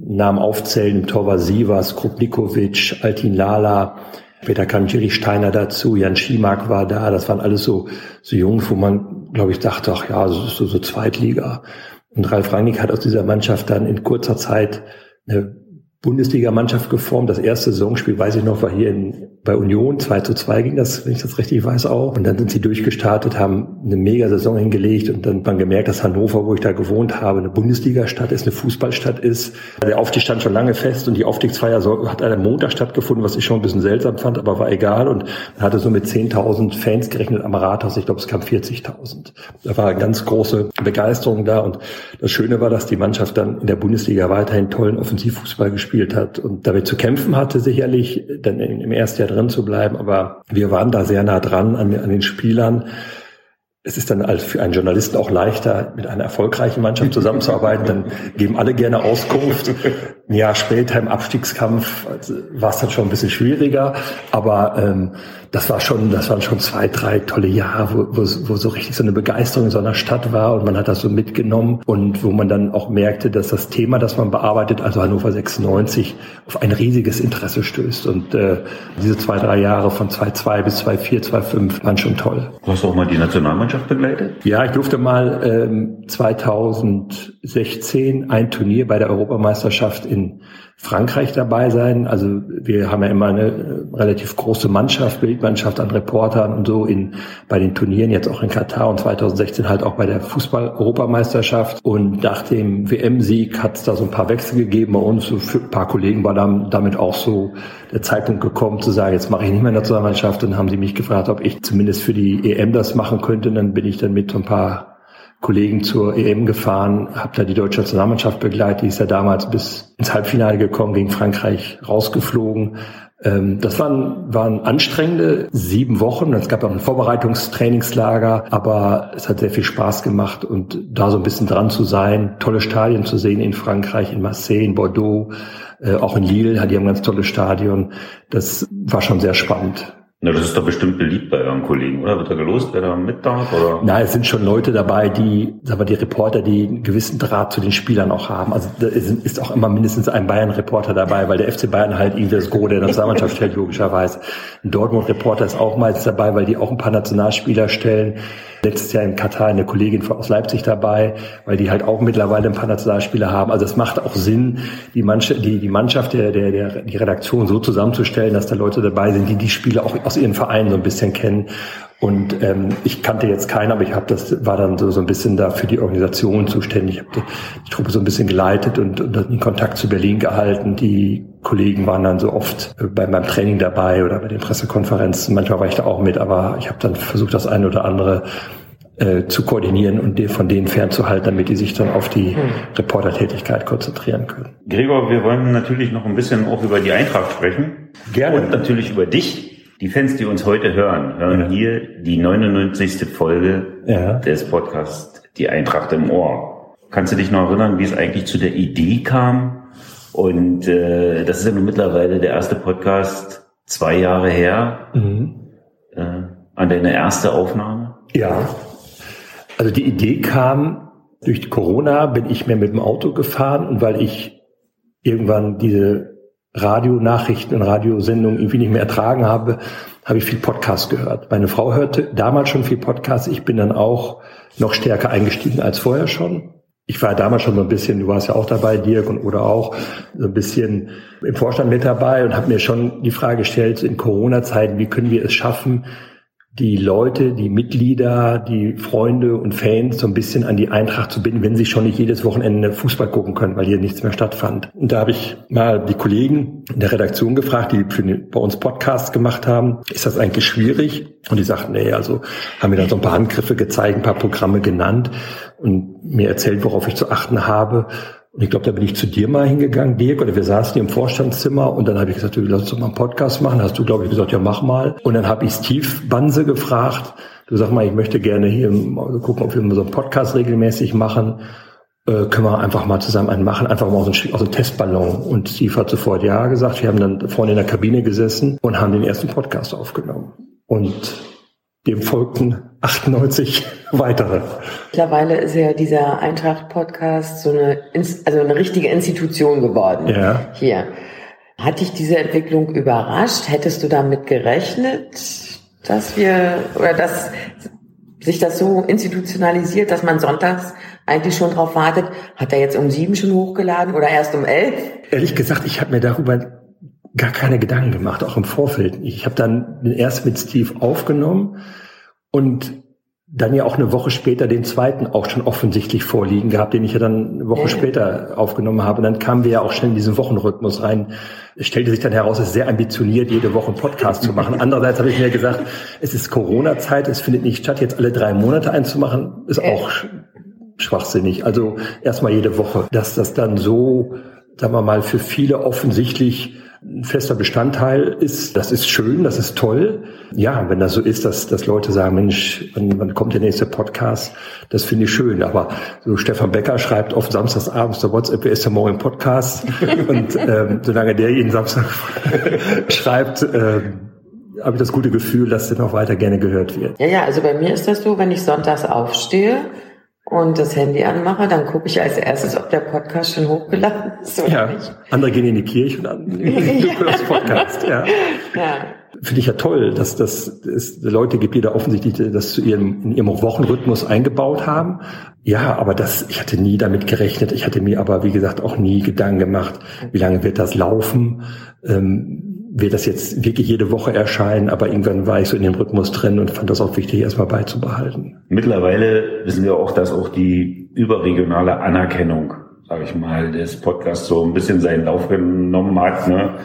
Namen aufzählen. Im Tor war Sivas, Krupnikovic, Altin Lala, Später kam Jerry Steiner dazu, Jan Schimak war da. Das waren alles so, so Jungs, wo man, glaube ich, dachte, ach ja, so, so Zweitliga. Und Ralf Rangnick hat aus dieser Mannschaft dann in kurzer Zeit eine Bundesligamannschaft geformt. Das erste Saisonspiel, weiß ich noch, war hier in, bei Union. 2 zu 2 ging das, wenn ich das richtig weiß, auch. Und dann sind sie durchgestartet, haben eine mega Saison hingelegt und dann hat man gemerkt, dass Hannover, wo ich da gewohnt habe, eine Bundesligastadt ist, eine Fußballstadt ist. Der Aufstieg stand schon lange fest und die Aufstiegsfeier hat an einem Montag stattgefunden, was ich schon ein bisschen seltsam fand, aber war egal. Und man hatte so mit 10.000 Fans gerechnet am Rathaus. Ich glaube, es kam 40.000. Da war eine ganz große Begeisterung da. Und das Schöne war, dass die Mannschaft dann in der Bundesliga weiterhin tollen Offensivfußball gespielt gespielt hat und damit zu kämpfen hatte, sicherlich dann im ersten Jahr drin zu bleiben. Aber wir waren da sehr nah dran an, an den Spielern es ist dann als für einen Journalisten auch leichter, mit einer erfolgreichen Mannschaft zusammenzuarbeiten. Dann geben alle gerne Auskunft. Ein Jahr später im Abstiegskampf also, war es dann schon ein bisschen schwieriger. Aber ähm, das war schon, das waren schon zwei, drei tolle Jahre, wo, wo, wo so richtig so eine Begeisterung in so einer Stadt war und man hat das so mitgenommen und wo man dann auch merkte, dass das Thema, das man bearbeitet, also Hannover 96, auf ein riesiges Interesse stößt. Und äh, diese zwei, drei Jahre von 2-2 bis 2-4, 2-5 waren schon toll. Du hast auch mal die Nationalmannschaft Mannschaft begleitet? Ja, ich durfte mal ähm, 2016 ein Turnier bei der Europameisterschaft in Frankreich dabei sein. Also wir haben ja immer eine äh, relativ große Mannschaft, Bildmannschaft an Reportern und so in bei den Turnieren, jetzt auch in Katar und 2016 halt auch bei der Fußball-Europameisterschaft. Und nach dem WM-Sieg hat es da so ein paar Wechsel gegeben bei uns. Für ein paar Kollegen war dann damit auch so der Zeitpunkt gekommen zu sagen, jetzt mache ich nicht mehr in der Nationalmannschaft. Und dann haben sie mich gefragt, ob ich zumindest für die EM das machen könnte. Und dann bin ich dann mit so ein paar Kollegen zur EM gefahren, habe da die deutsche Nationalmannschaft begleitet, die ist ja damals bis ins Halbfinale gekommen, gegen Frankreich rausgeflogen. Ähm, das waren, waren anstrengende sieben Wochen. Es gab auch ein Vorbereitungstrainingslager, aber es hat sehr viel Spaß gemacht und da so ein bisschen dran zu sein, tolle Stadien zu sehen in Frankreich, in Marseille, in Bordeaux, äh, auch in Lille, die haben ganz tolles Stadion. Das war schon sehr spannend. Na, das ist doch bestimmt beliebt bei euren Kollegen, oder? Wird da gelost, wer da mit darf? Oder? Nein, es sind schon Leute dabei, die, sagen wir, die Reporter, die einen gewissen Draht zu den Spielern auch haben. Also da ist, auch immer mindestens ein Bayern-Reporter dabei, weil der FC Bayern halt irgendwie das Gros der Nationalmannschaft stellt, logischerweise. Ein Dortmund-Reporter ist auch meistens dabei, weil die auch ein paar Nationalspieler stellen. Letztes Jahr in Katar eine Kollegin aus Leipzig dabei, weil die halt auch mittlerweile ein paar Nationalspieler haben. Also es macht auch Sinn, die Mannschaft, die, die Mannschaft der, der, der, die Redaktion so zusammenzustellen, dass da Leute dabei sind, die die Spiele auch aus ihren Vereinen so ein bisschen kennen. Und ähm, ich kannte jetzt keinen, aber ich habe das war dann so, so ein bisschen da für die Organisation zuständig. Ich habe die, die Truppe so ein bisschen geleitet und, und den Kontakt zu Berlin gehalten. Die Kollegen waren dann so oft bei meinem Training dabei oder bei den Pressekonferenzen. Manchmal war ich da auch mit, aber ich habe dann versucht, das eine oder andere äh, zu koordinieren und von denen fernzuhalten, damit die sich dann auf die hm. Reportertätigkeit konzentrieren können. Gregor, wir wollen natürlich noch ein bisschen auch über die Eintracht sprechen. Gerne. Und natürlich über dich. Die Fans, die uns heute hören, hören ja. hier die 99. Folge ja. des Podcasts Die Eintracht im Ohr. Kannst du dich noch erinnern, wie es eigentlich zu der Idee kam? Und äh, das ist ja nun mittlerweile der erste Podcast zwei Jahre her. Mhm. Äh, an deine erste Aufnahme? Ja. Also die Idee kam durch Corona, bin ich mehr mit dem Auto gefahren und weil ich irgendwann diese Radionachrichten und Radiosendungen irgendwie nicht mehr ertragen habe, habe ich viel Podcast gehört. Meine Frau hörte damals schon viel Podcast. Ich bin dann auch noch stärker eingestiegen als vorher schon. Ich war damals schon so ein bisschen, du warst ja auch dabei, Dirk und oder auch, so ein bisschen im Vorstand mit dabei und habe mir schon die Frage gestellt, in Corona-Zeiten, wie können wir es schaffen, die Leute, die Mitglieder, die Freunde und Fans so ein bisschen an die Eintracht zu binden, wenn sie schon nicht jedes Wochenende Fußball gucken können, weil hier nichts mehr stattfand. Und da habe ich mal die Kollegen in der Redaktion gefragt, die für bei uns Podcasts gemacht haben, ist das eigentlich schwierig? Und die sagten, nee, also haben mir dann so ein paar Handgriffe gezeigt, ein paar Programme genannt und mir erzählt, worauf ich zu achten habe. Und ich glaube, da bin ich zu dir mal hingegangen, Dirk, oder wir saßen hier im Vorstandszimmer und dann habe ich gesagt, du lass doch mal einen Podcast machen. Hast du, glaube ich, gesagt, ja, mach mal. Und dann habe ich Steve Banse gefragt, du sag mal, ich möchte gerne hier also gucken, ob wir so einen Podcast regelmäßig machen. Äh, können wir einfach mal zusammen einen machen, einfach mal aus einem, aus einem Testballon. Und Steve hat sofort ja gesagt. Wir haben dann vorne in der Kabine gesessen und haben den ersten Podcast aufgenommen. Und dem folgten 98 weitere. Mittlerweile ist ja dieser Eintracht-Podcast so eine, also eine richtige Institution geworden. Ja. Hier. Hat dich diese Entwicklung überrascht? Hättest du damit gerechnet, dass wir, oder dass sich das so institutionalisiert, dass man sonntags eigentlich schon drauf wartet? Hat er jetzt um sieben schon hochgeladen oder erst um elf? Ehrlich gesagt, ich habe mir darüber gar keine Gedanken gemacht, auch im Vorfeld. Ich habe dann erst mit Steve aufgenommen und dann ja auch eine Woche später den zweiten auch schon offensichtlich vorliegen gehabt, den ich ja dann eine Woche ja. später aufgenommen habe. Und dann kamen wir ja auch schnell in diesen Wochenrhythmus rein. Es stellte sich dann heraus, es ist sehr ambitioniert, jede Woche einen Podcast zu machen. Andererseits habe ich mir gesagt, es ist Corona-Zeit, es findet nicht statt, jetzt alle drei Monate einzumachen, ist auch schwachsinnig. Also erstmal jede Woche. Dass das dann so, sagen wir mal, für viele offensichtlich ein fester Bestandteil ist, das ist schön, das ist toll. Ja, wenn das so ist, dass, dass Leute sagen, Mensch, wann, wann kommt der nächste Podcast? Das finde ich schön. Aber so Stefan Becker schreibt oft samstagsabends der WhatsApp, wer ist der morgen im Podcast? Und ähm, solange der jeden Samstag schreibt, ähm, habe ich das gute Gefühl, dass der noch weiter gerne gehört wird. Ja, ja, also bei mir ist das so, wenn ich sonntags aufstehe, und das Handy anmache, dann gucke ich als erstes, ob der Podcast schon hochgeladen ist oder ja. nicht. Andere gehen in die Kirche und andere ja. das Podcast. Ja. ja. Finde ich ja toll, dass, dass es Leute gibt, die da offensichtlich das zu ihrem, in ihrem Wochenrhythmus eingebaut haben. Ja, aber das, ich hatte nie damit gerechnet. Ich hatte mir aber, wie gesagt, auch nie Gedanken gemacht, wie lange wird das laufen. Ähm, wird das jetzt wirklich jede Woche erscheinen, aber irgendwann war ich so in dem Rhythmus drin und fand das auch wichtig, erstmal beizubehalten. Mittlerweile wissen wir auch, dass auch die überregionale Anerkennung, sage ich mal, des Podcasts so ein bisschen seinen Lauf genommen hat. Ne?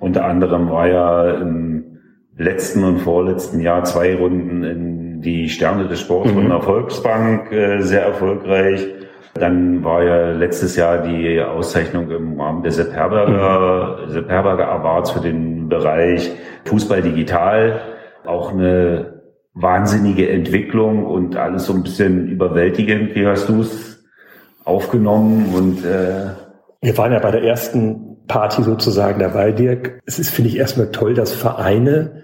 Unter anderem war ja im letzten und vorletzten Jahr zwei Runden in die Sterne des Sports mhm. von der Volksbank äh, sehr erfolgreich. Dann war ja letztes Jahr die Auszeichnung im Rahmen der Sepp Herberger, mhm. Sepp Herberger Awards für den Bereich Fußball digital. Auch eine wahnsinnige Entwicklung und alles so ein bisschen überwältigend. Wie hast du es aufgenommen? Und äh wir waren ja bei der ersten Party sozusagen dabei, Dirk. Es ist, finde ich, erstmal toll, dass Vereine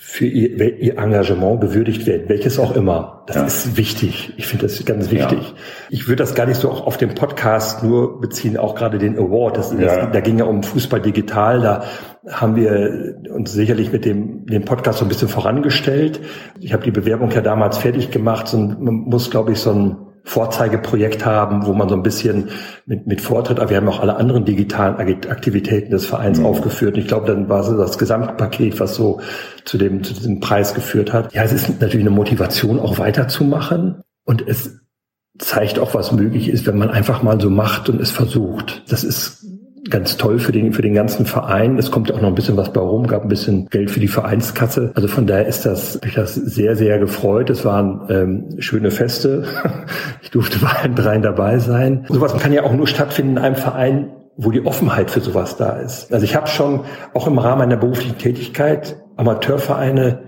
für ihr, ihr Engagement gewürdigt werden, welches auch immer. Das ja. ist wichtig. Ich finde das ganz wichtig. Ja. Ich würde das gar nicht so auch auf dem Podcast nur beziehen, auch gerade den Award. Das, ja. das, da ging ja um Fußball digital. Da haben wir uns sicherlich mit dem, dem Podcast so ein bisschen vorangestellt. Ich habe die Bewerbung ja damals fertig gemacht. Und man muss, glaube ich, so ein Vorzeigeprojekt haben, wo man so ein bisschen mit, mit Vortritt, aber wir haben auch alle anderen digitalen Aktivitäten des Vereins mhm. aufgeführt. Und ich glaube, dann war es das Gesamtpaket, was so zu dem, zu diesem Preis geführt hat. Ja, es ist natürlich eine Motivation, auch weiterzumachen. Und es zeigt auch, was möglich ist, wenn man einfach mal so macht und es versucht. Das ist ganz toll für den, für den ganzen Verein. Es kommt auch noch ein bisschen was bei rum, gab ein bisschen Geld für die Vereinskasse. Also von daher ist das, ich das sehr, sehr gefreut. Es waren ähm, schöne Feste. Ich durfte bei allen dreien dabei sein. Sowas kann ja auch nur stattfinden in einem Verein, wo die Offenheit für sowas da ist. Also ich habe schon auch im Rahmen meiner beruflichen Tätigkeit Amateurvereine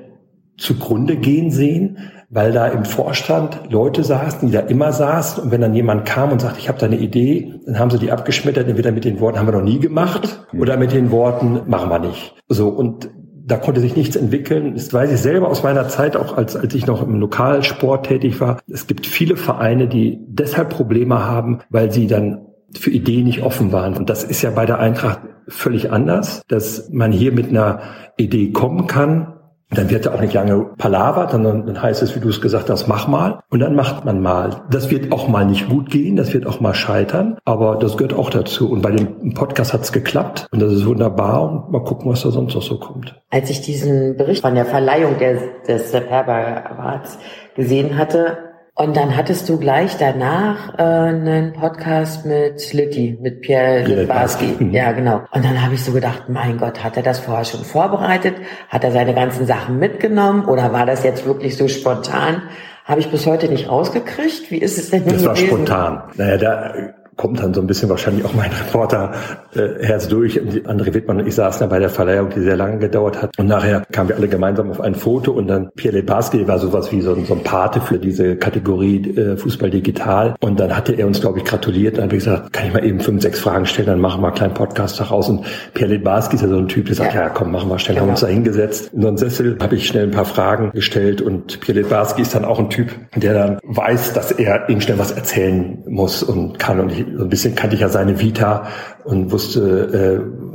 zugrunde gehen sehen, weil da im Vorstand Leute saßen, die da immer saßen und wenn dann jemand kam und sagte, ich habe da eine Idee, dann haben sie die abgeschmettert, entweder mit den Worten, haben wir noch nie gemacht oder mit den Worten, machen wir nicht. So und da konnte sich nichts entwickeln. Das weiß ich selber aus meiner Zeit, auch als, als ich noch im Lokalsport tätig war. Es gibt viele Vereine, die deshalb Probleme haben, weil sie dann für Ideen nicht offen waren. Und das ist ja bei der Eintracht völlig anders, dass man hier mit einer Idee kommen kann, dann wird er auch nicht lange palavert, sondern dann heißt es, wie du es gesagt hast, mach mal. Und dann macht man mal. Das wird auch mal nicht gut gehen, das wird auch mal scheitern, aber das gehört auch dazu. Und bei dem Podcast hat es geklappt und das ist wunderbar und mal gucken, was da sonst noch so kommt. Als ich diesen Bericht von der Verleihung des, des Sepp Herber Awards gesehen hatte, und dann hattest du gleich danach äh, einen Podcast mit Litti, mit Pierre Litbarski. Mhm. Ja, genau. Und dann habe ich so gedacht, mein Gott, hat er das vorher schon vorbereitet? Hat er seine ganzen Sachen mitgenommen? Oder war das jetzt wirklich so spontan? Habe ich bis heute nicht rausgekriegt. Wie ist es denn Das gewesen? war spontan. Naja, da kommt dann so ein bisschen wahrscheinlich auch mein Reporter äh, Herz durch. Und André Wittmann und ich saßen da bei der Verleihung, die sehr lange gedauert hat. Und nachher kamen wir alle gemeinsam auf ein Foto und dann Pierre Lebarski war sowas wie so ein, so ein Pate für diese Kategorie äh, Fußball digital. Und dann hatte er uns, glaube ich, gratuliert. Dann habe ich gesagt, kann ich mal eben fünf, sechs Fragen stellen, dann machen wir einen kleinen Podcast daraus. Und Pierre Lebarski ist ja so ein Typ, der sagt, ja, ja komm, machen wir schnell. Genau. Haben uns da hingesetzt. In so einen Sessel habe ich schnell ein paar Fragen gestellt und Pierre Lebarski ist dann auch ein Typ, der dann weiß, dass er ihm schnell was erzählen muss und kann. Und ich, so ein bisschen kannte ich ja seine Vita und wusste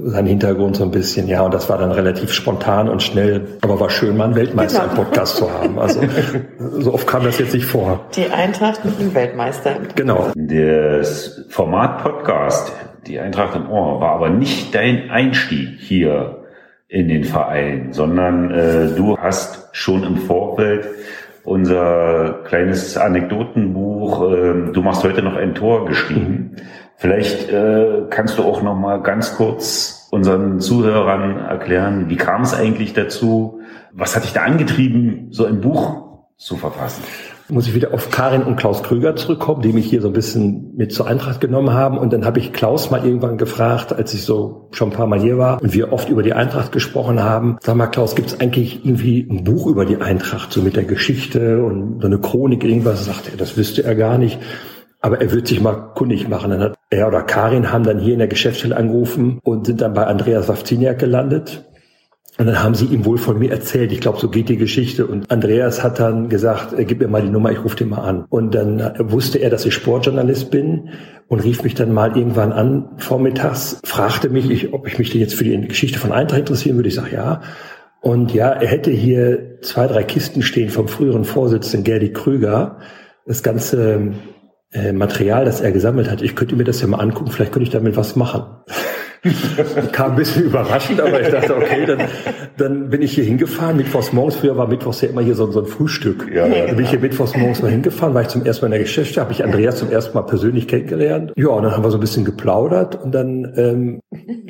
äh, seinen Hintergrund so ein bisschen. Ja, und das war dann relativ spontan und schnell. Aber war schön, mal einen Weltmeister genau. im Podcast zu haben. Also so oft kam das jetzt nicht vor. Die Eintracht mit dem Weltmeister. Genau. Das Format Podcast, die Eintracht im Ohr, war aber nicht dein Einstieg hier in den Verein, sondern äh, du hast schon im Vorfeld unser kleines Anekdotenbuch äh, Du machst heute noch ein Tor geschrieben. Mhm. Vielleicht äh, kannst du auch noch mal ganz kurz unseren Zuhörern erklären, wie kam es eigentlich dazu? Was hat dich da angetrieben, so ein Buch zu verfassen? Muss ich wieder auf Karin und Klaus Krüger zurückkommen, die mich hier so ein bisschen mit zur Eintracht genommen haben. Und dann habe ich Klaus mal irgendwann gefragt, als ich so schon ein paar Mal hier war und wir oft über die Eintracht gesprochen haben. Sag mal, Klaus, gibt es eigentlich irgendwie ein Buch über die Eintracht, so mit der Geschichte und so eine Chronik, irgendwas? Sagt er, das wüsste er gar nicht. Aber er wird sich mal kundig machen. Dann hat er oder Karin haben dann hier in der Geschäftsstelle angerufen und sind dann bei Andreas Wawziniak gelandet. Und dann haben sie ihm wohl von mir erzählt. Ich glaube, so geht die Geschichte. Und Andreas hat dann gesagt, äh, gib mir mal die Nummer, ich rufe den mal an. Und dann äh, wusste er, dass ich Sportjournalist bin und rief mich dann mal irgendwann an vormittags, fragte mich, ob ich mich jetzt für die Geschichte von Eintracht interessieren würde. Ich sage ja. Und ja, er hätte hier zwei, drei Kisten stehen vom früheren Vorsitzenden Gerdi Krüger. Das ganze äh, Material, das er gesammelt hat. Ich könnte mir das ja mal angucken, vielleicht könnte ich damit was machen. Kam ein bisschen überraschend, aber ich dachte, okay, dann, dann bin ich hier hingefahren, mittwochs morgens, früher war mittwochs ja immer hier so, so ein Frühstück. Ja, ja, dann bin ich hier mittwochs morgens mal hingefahren, war ich zum ersten Mal in der Geschäfte, habe ich Andreas zum ersten Mal persönlich kennengelernt. Ja, und dann haben wir so ein bisschen geplaudert und dann ähm,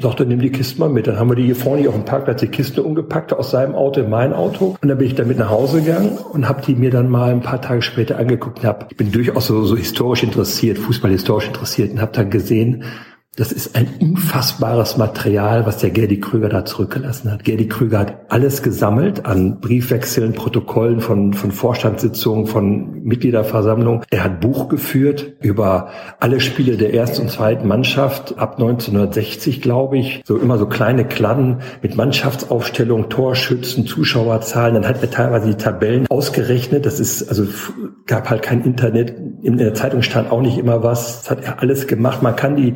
sagte, nimm die Kisten mal mit. Dann haben wir die hier vorne hier auf dem Parkplatz die Kiste umgepackt, aus seinem Auto in mein Auto. Und dann bin ich damit nach Hause gegangen und habe die mir dann mal ein paar Tage später angeguckt und hab, ich bin durchaus so, so historisch interessiert, fußballhistorisch interessiert und habe dann gesehen, das ist ein unfassbares Material, was der Gerdi Krüger da zurückgelassen hat. Gerdi Krüger hat alles gesammelt an Briefwechseln, Protokollen von, von Vorstandssitzungen, von Mitgliederversammlungen. Er hat Buch geführt über alle Spiele der ersten und zweiten Mannschaft ab 1960, glaube ich. So immer so kleine Kladden mit Mannschaftsaufstellung, Torschützen, Zuschauerzahlen. Dann hat er teilweise die Tabellen ausgerechnet. Das ist, also gab halt kein Internet. In der Zeitung stand auch nicht immer was. Das hat er alles gemacht. Man kann die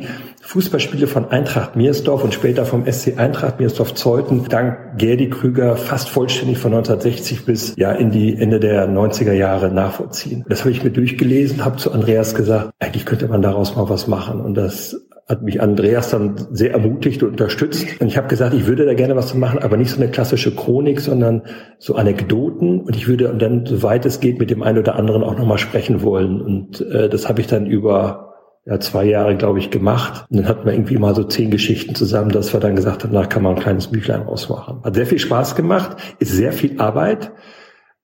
Fußballspiele von Eintracht Miersdorf und später vom SC Eintracht Miersdorf Zeuthen dank Gerdi Krüger fast vollständig von 1960 bis ja in die Ende der 90er Jahre nachvollziehen. Das habe ich mir durchgelesen, habe zu Andreas gesagt, eigentlich könnte man daraus mal was machen und das hat mich Andreas dann sehr ermutigt und unterstützt. Und ich habe gesagt, ich würde da gerne was machen, aber nicht so eine klassische Chronik, sondern so Anekdoten. Und ich würde dann, soweit es geht, mit dem einen oder anderen auch nochmal sprechen wollen. Und äh, das habe ich dann über ja, zwei Jahre, glaube ich, gemacht. Und dann hatten wir irgendwie mal so zehn Geschichten zusammen, dass wir dann gesagt haben, da kann man ein kleines Büchlein rausmachen. Hat sehr viel Spaß gemacht, ist sehr viel Arbeit.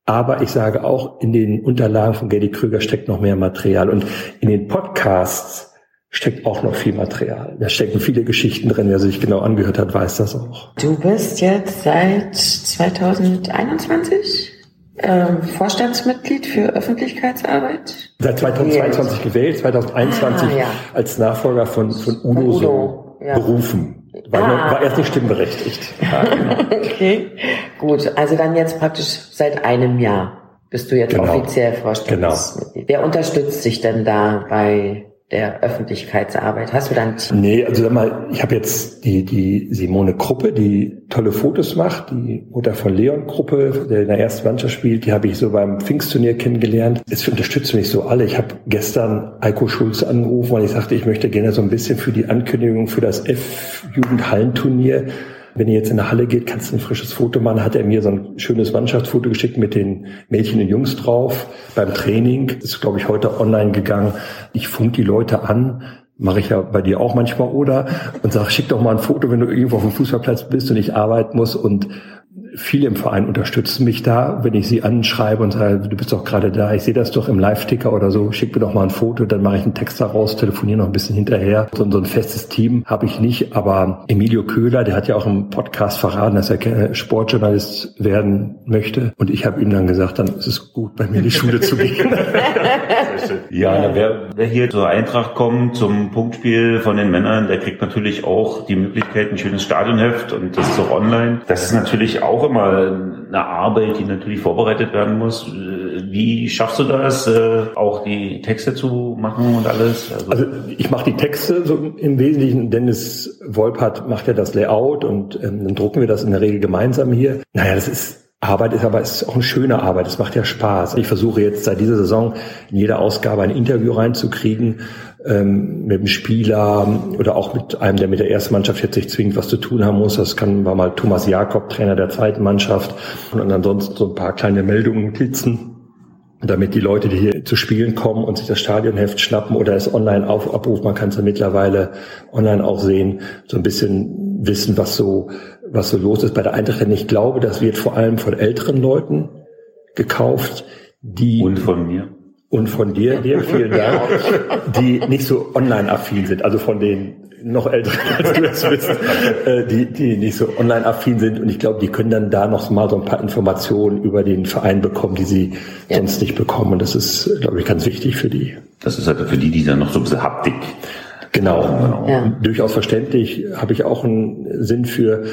Aber ich sage auch, in den Unterlagen von Geddy Krüger steckt noch mehr Material. Und in den Podcasts steckt auch noch viel Material. Da stecken viele Geschichten drin. Wer sich genau angehört hat, weiß das auch. Du bist jetzt seit 2021 ähm, Vorstandsmitglied für Öffentlichkeitsarbeit. Seit 2022 gewählt, 2021 ah, ja. als Nachfolger von, von Udo, Udo so ja. berufen. War, ah. war erst nicht stimmberechtigt. Ja, genau. okay, gut. Also dann jetzt praktisch seit einem Jahr bist du jetzt genau. offiziell Vorstandsmitglied. Genau. Wer unterstützt sich denn da bei der Öffentlichkeitsarbeit? Hast du dann ein Team? Nee, also sag mal, ich habe jetzt die, die Simone Kruppe, die tolle Fotos macht, die Mutter von Leon Kruppe, der in der ersten Mannschaft spielt, die habe ich so beim Pfingstturnier kennengelernt. Es unterstützen mich so alle. Ich habe gestern Eiko Schulze angerufen, weil ich sagte, ich möchte gerne so ein bisschen für die Ankündigung für das F-Jugendhallenturnier wenn ihr jetzt in der Halle geht, kannst du ein frisches Foto machen. Hat er mir so ein schönes Mannschaftsfoto geschickt mit den Mädchen und Jungs drauf beim Training. Das ist, glaube ich, heute online gegangen. Ich funk die Leute an, mache ich ja bei dir auch manchmal, oder? Und sag, schick doch mal ein Foto, wenn du irgendwo auf dem Fußballplatz bist und ich arbeiten muss. Und viele im Verein unterstützen mich da, wenn ich sie anschreibe und sage, du bist doch gerade da, ich sehe das doch im Live-Ticker oder so, schick mir doch mal ein Foto, dann mache ich einen Text daraus, telefoniere noch ein bisschen hinterher. So, so ein festes Team habe ich nicht, aber Emilio Köhler, der hat ja auch im Podcast verraten, dass er Sportjournalist werden möchte und ich habe ihm dann gesagt, dann ist es gut, bei mir in die Schule zu gehen. ja, wer, wer hier zur Eintracht kommt, zum Punktspiel von den Männern, der kriegt natürlich auch die Möglichkeit, ein schönes Stadionheft und das ist auch online. Das ist natürlich auch immer eine Arbeit, die natürlich vorbereitet werden muss. Wie schaffst du das, äh, auch die Texte zu machen und alles? Also, also ich mache die Texte so im Wesentlichen. Dennis Wolpert macht ja das Layout und ähm, dann drucken wir das in der Regel gemeinsam hier. Naja, das ist Arbeit ist aber ist auch eine schöne Arbeit. Es macht ja Spaß. Ich versuche jetzt seit dieser Saison in jeder Ausgabe ein Interview reinzukriegen ähm, mit dem Spieler oder auch mit einem, der mit der ersten Mannschaft jetzt sich zwingend was zu tun haben muss. Das kann war mal Thomas Jakob, Trainer der zweiten Mannschaft und ansonsten so ein paar kleine Meldungen, Notizen damit die Leute, die hier zu Spielen kommen und sich das Stadionheft schnappen oder es online auf, abrufen, man kann es ja mittlerweile online auch sehen, so ein bisschen wissen, was so, was so los ist bei der Eintracht. Denn ich glaube, das wird vor allem von älteren Leuten gekauft, die. Und von mir. Und von dir, dir, vielen Dank, die nicht so online-affin sind, also von den noch älteren, als du das bist, äh, die, die nicht so online-affin sind. Und ich glaube, die können dann da noch mal so ein paar Informationen über den Verein bekommen, die sie ja. sonst nicht bekommen. Und das ist, glaube ich, ganz wichtig für die. Das ist halt für die, die dann noch so ein bisschen Haptik Genau, genau. Ja. durchaus verständlich, habe ich auch einen Sinn für.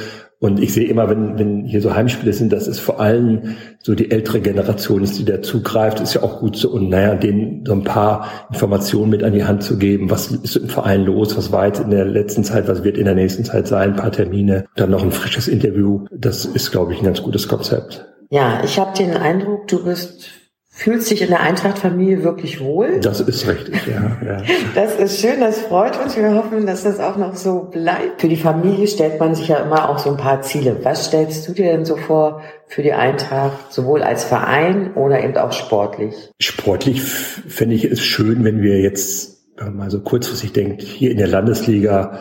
Und ich sehe immer, wenn, wenn hier so Heimspiele sind, dass es vor allem so die ältere Generation ist, die da zugreift, ist ja auch gut so. Und naja, denen so ein paar Informationen mit an die Hand zu geben. Was ist im Verein los? Was war jetzt in der letzten Zeit? Was wird in der nächsten Zeit sein? Ein paar Termine. Dann noch ein frisches Interview. Das ist, glaube ich, ein ganz gutes Konzept. Ja, ich habe den Eindruck, du bist fühlt sich in der Eintracht-Familie wirklich wohl. Das ist richtig, ja, ja. Das ist schön, das freut uns. Wir hoffen, dass das auch noch so bleibt. Für die Familie stellt man sich ja immer auch so ein paar Ziele. Was stellst du dir denn so vor für die Eintracht, sowohl als Verein oder eben auch sportlich? Sportlich finde ich es schön, wenn wir jetzt, mal so kurzfristig denkt, hier in der Landesliga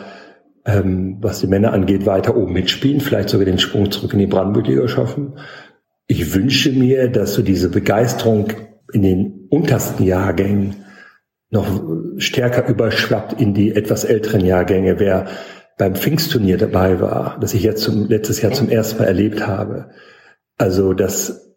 ähm, was die Männer angeht, weiter oben mitspielen, vielleicht sogar den Sprung zurück in die Brandenburg-Liga schaffen ich wünsche mir, dass so diese Begeisterung in den untersten Jahrgängen noch stärker überschwappt in die etwas älteren Jahrgänge. Wer beim Pfingstturnier dabei war, das ich jetzt zum, letztes Jahr zum ersten Mal erlebt habe, also das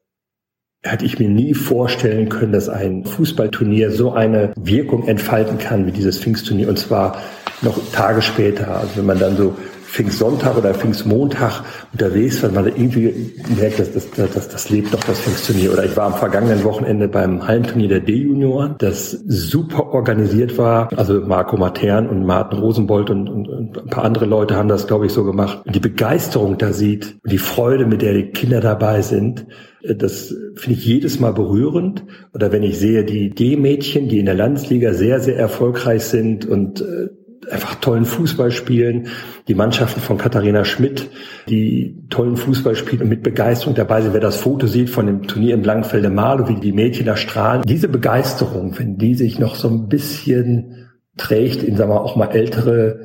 hätte ich mir nie vorstellen können, dass ein Fußballturnier so eine Wirkung entfalten kann wie dieses Pfingstturnier und zwar noch Tage später. Also wenn man dann so Pfingstsonntag oder Pfingstmontag unterwegs, weil man irgendwie merkt, dass das, das, das lebt doch das Pfingstturnier. Oder ich war am vergangenen Wochenende beim Hallenturnier der D-Junioren, das super organisiert war. Also Marco Matern und Martin Rosenbold und, und, und ein paar andere Leute haben das, glaube ich, so gemacht. Und die Begeisterung da sieht, die Freude, mit der die Kinder dabei sind, das finde ich jedes Mal berührend. Oder wenn ich sehe, die D-Mädchen, die in der Landesliga sehr, sehr erfolgreich sind und äh, einfach tollen Fußball spielen. Die Mannschaften von Katharina Schmidt, die tollen Fußball spielen und mit Begeisterung dabei sind. Wer das Foto sieht von dem Turnier in Langfelde Malo, wie die Mädchen da strahlen. Diese Begeisterung, wenn die sich noch so ein bisschen trägt in, sagen wir auch mal ältere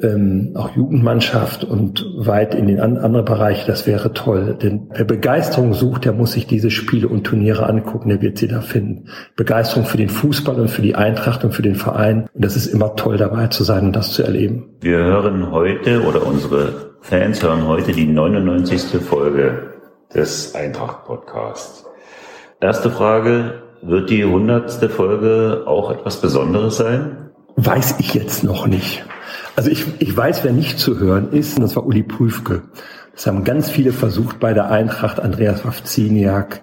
ähm, auch Jugendmannschaft und weit in den an, anderen Bereich, das wäre toll. Denn wer Begeisterung sucht, der muss sich diese Spiele und Turniere angucken, der wird sie da finden. Begeisterung für den Fußball und für die Eintracht und für den Verein. Und das ist immer toll dabei zu sein und das zu erleben. Wir hören heute oder unsere Fans hören heute die 99. Folge des Eintracht Podcasts. Erste Frage, wird die 100. Folge auch etwas Besonderes sein? Weiß ich jetzt noch nicht. Also ich, ich weiß, wer nicht zu hören ist, und das war Uli Prüfke. Das haben ganz viele versucht bei der Eintracht, Andreas Wawziniak,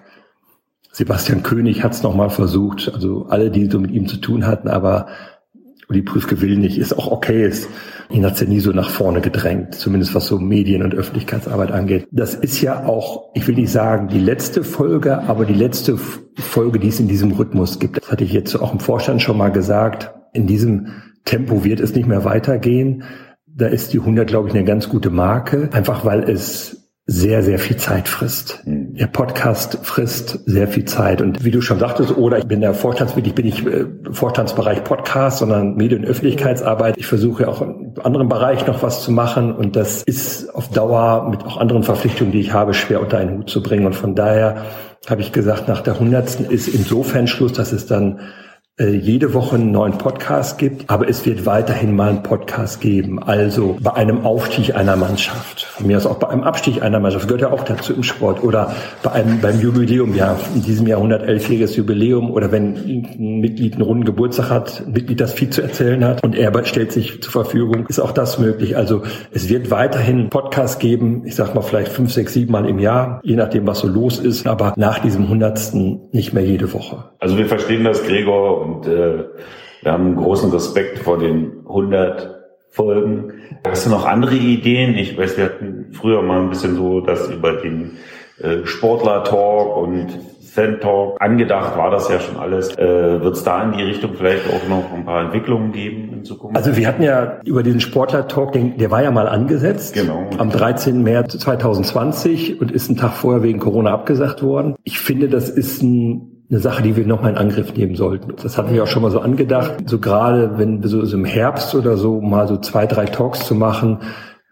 Sebastian König hat es nochmal versucht, also alle, die so mit ihm zu tun hatten, aber und die Prüfgewill nicht, ist auch okay ist. Ihn hat's ja nie so nach vorne gedrängt, zumindest was so Medien- und Öffentlichkeitsarbeit angeht. Das ist ja auch, ich will nicht sagen, die letzte Folge, aber die letzte Folge, die es in diesem Rhythmus gibt. Das hatte ich jetzt auch im Vorstand schon mal gesagt. In diesem Tempo wird es nicht mehr weitergehen. Da ist die 100, glaube ich, eine ganz gute Marke, einfach weil es sehr, sehr viel Zeit frisst. Mhm. Der Podcast frisst sehr viel Zeit. Und wie du schon sagtest, oder ich bin der Vorstandsmitglied, ich bin nicht äh, Vorstandsbereich Podcast, sondern Medien- und Öffentlichkeitsarbeit. Ich versuche auch im anderen Bereich noch was zu machen. Und das ist auf Dauer mit auch anderen Verpflichtungen, die ich habe, schwer unter einen Hut zu bringen. Und von daher habe ich gesagt, nach der hundertsten ist insofern Schluss, dass es dann jede Woche einen neuen Podcast gibt, aber es wird weiterhin mal einen Podcast geben. Also bei einem Aufstieg einer Mannschaft, von mir aus auch bei einem Abstieg einer Mannschaft, gehört ja auch dazu im Sport, oder bei einem beim Jubiläum, ja, in diesem Jahr 111-jähriges Jubiläum, oder wenn ein Mitglied einen runden Geburtstag hat, ein Mitglied, das viel zu erzählen hat und er stellt sich zur Verfügung, ist auch das möglich. Also es wird weiterhin Podcasts geben, ich sag mal vielleicht fünf, sechs, sieben Mal im Jahr, je nachdem, was so los ist, aber nach diesem hundertsten nicht mehr jede Woche. Also wir verstehen das, Gregor, und äh, wir haben großen Respekt vor den 100 Folgen. Hast du noch andere Ideen? Ich weiß, wir hatten früher mal ein bisschen so das über den äh, Sportler-Talk und Fan-Talk angedacht, war das ja schon alles. Äh, Wird es da in die Richtung vielleicht auch noch ein paar Entwicklungen geben in Zukunft? Also wir hatten ja über diesen Sportler-Talk, der war ja mal angesetzt. Genau. Am 13. März 2020 und ist einen Tag vorher wegen Corona abgesagt worden. Ich finde, das ist ein eine Sache, die wir nochmal in Angriff nehmen sollten. Das hatten wir auch schon mal so angedacht. So gerade, wenn so, so im Herbst oder so mal so zwei, drei Talks zu machen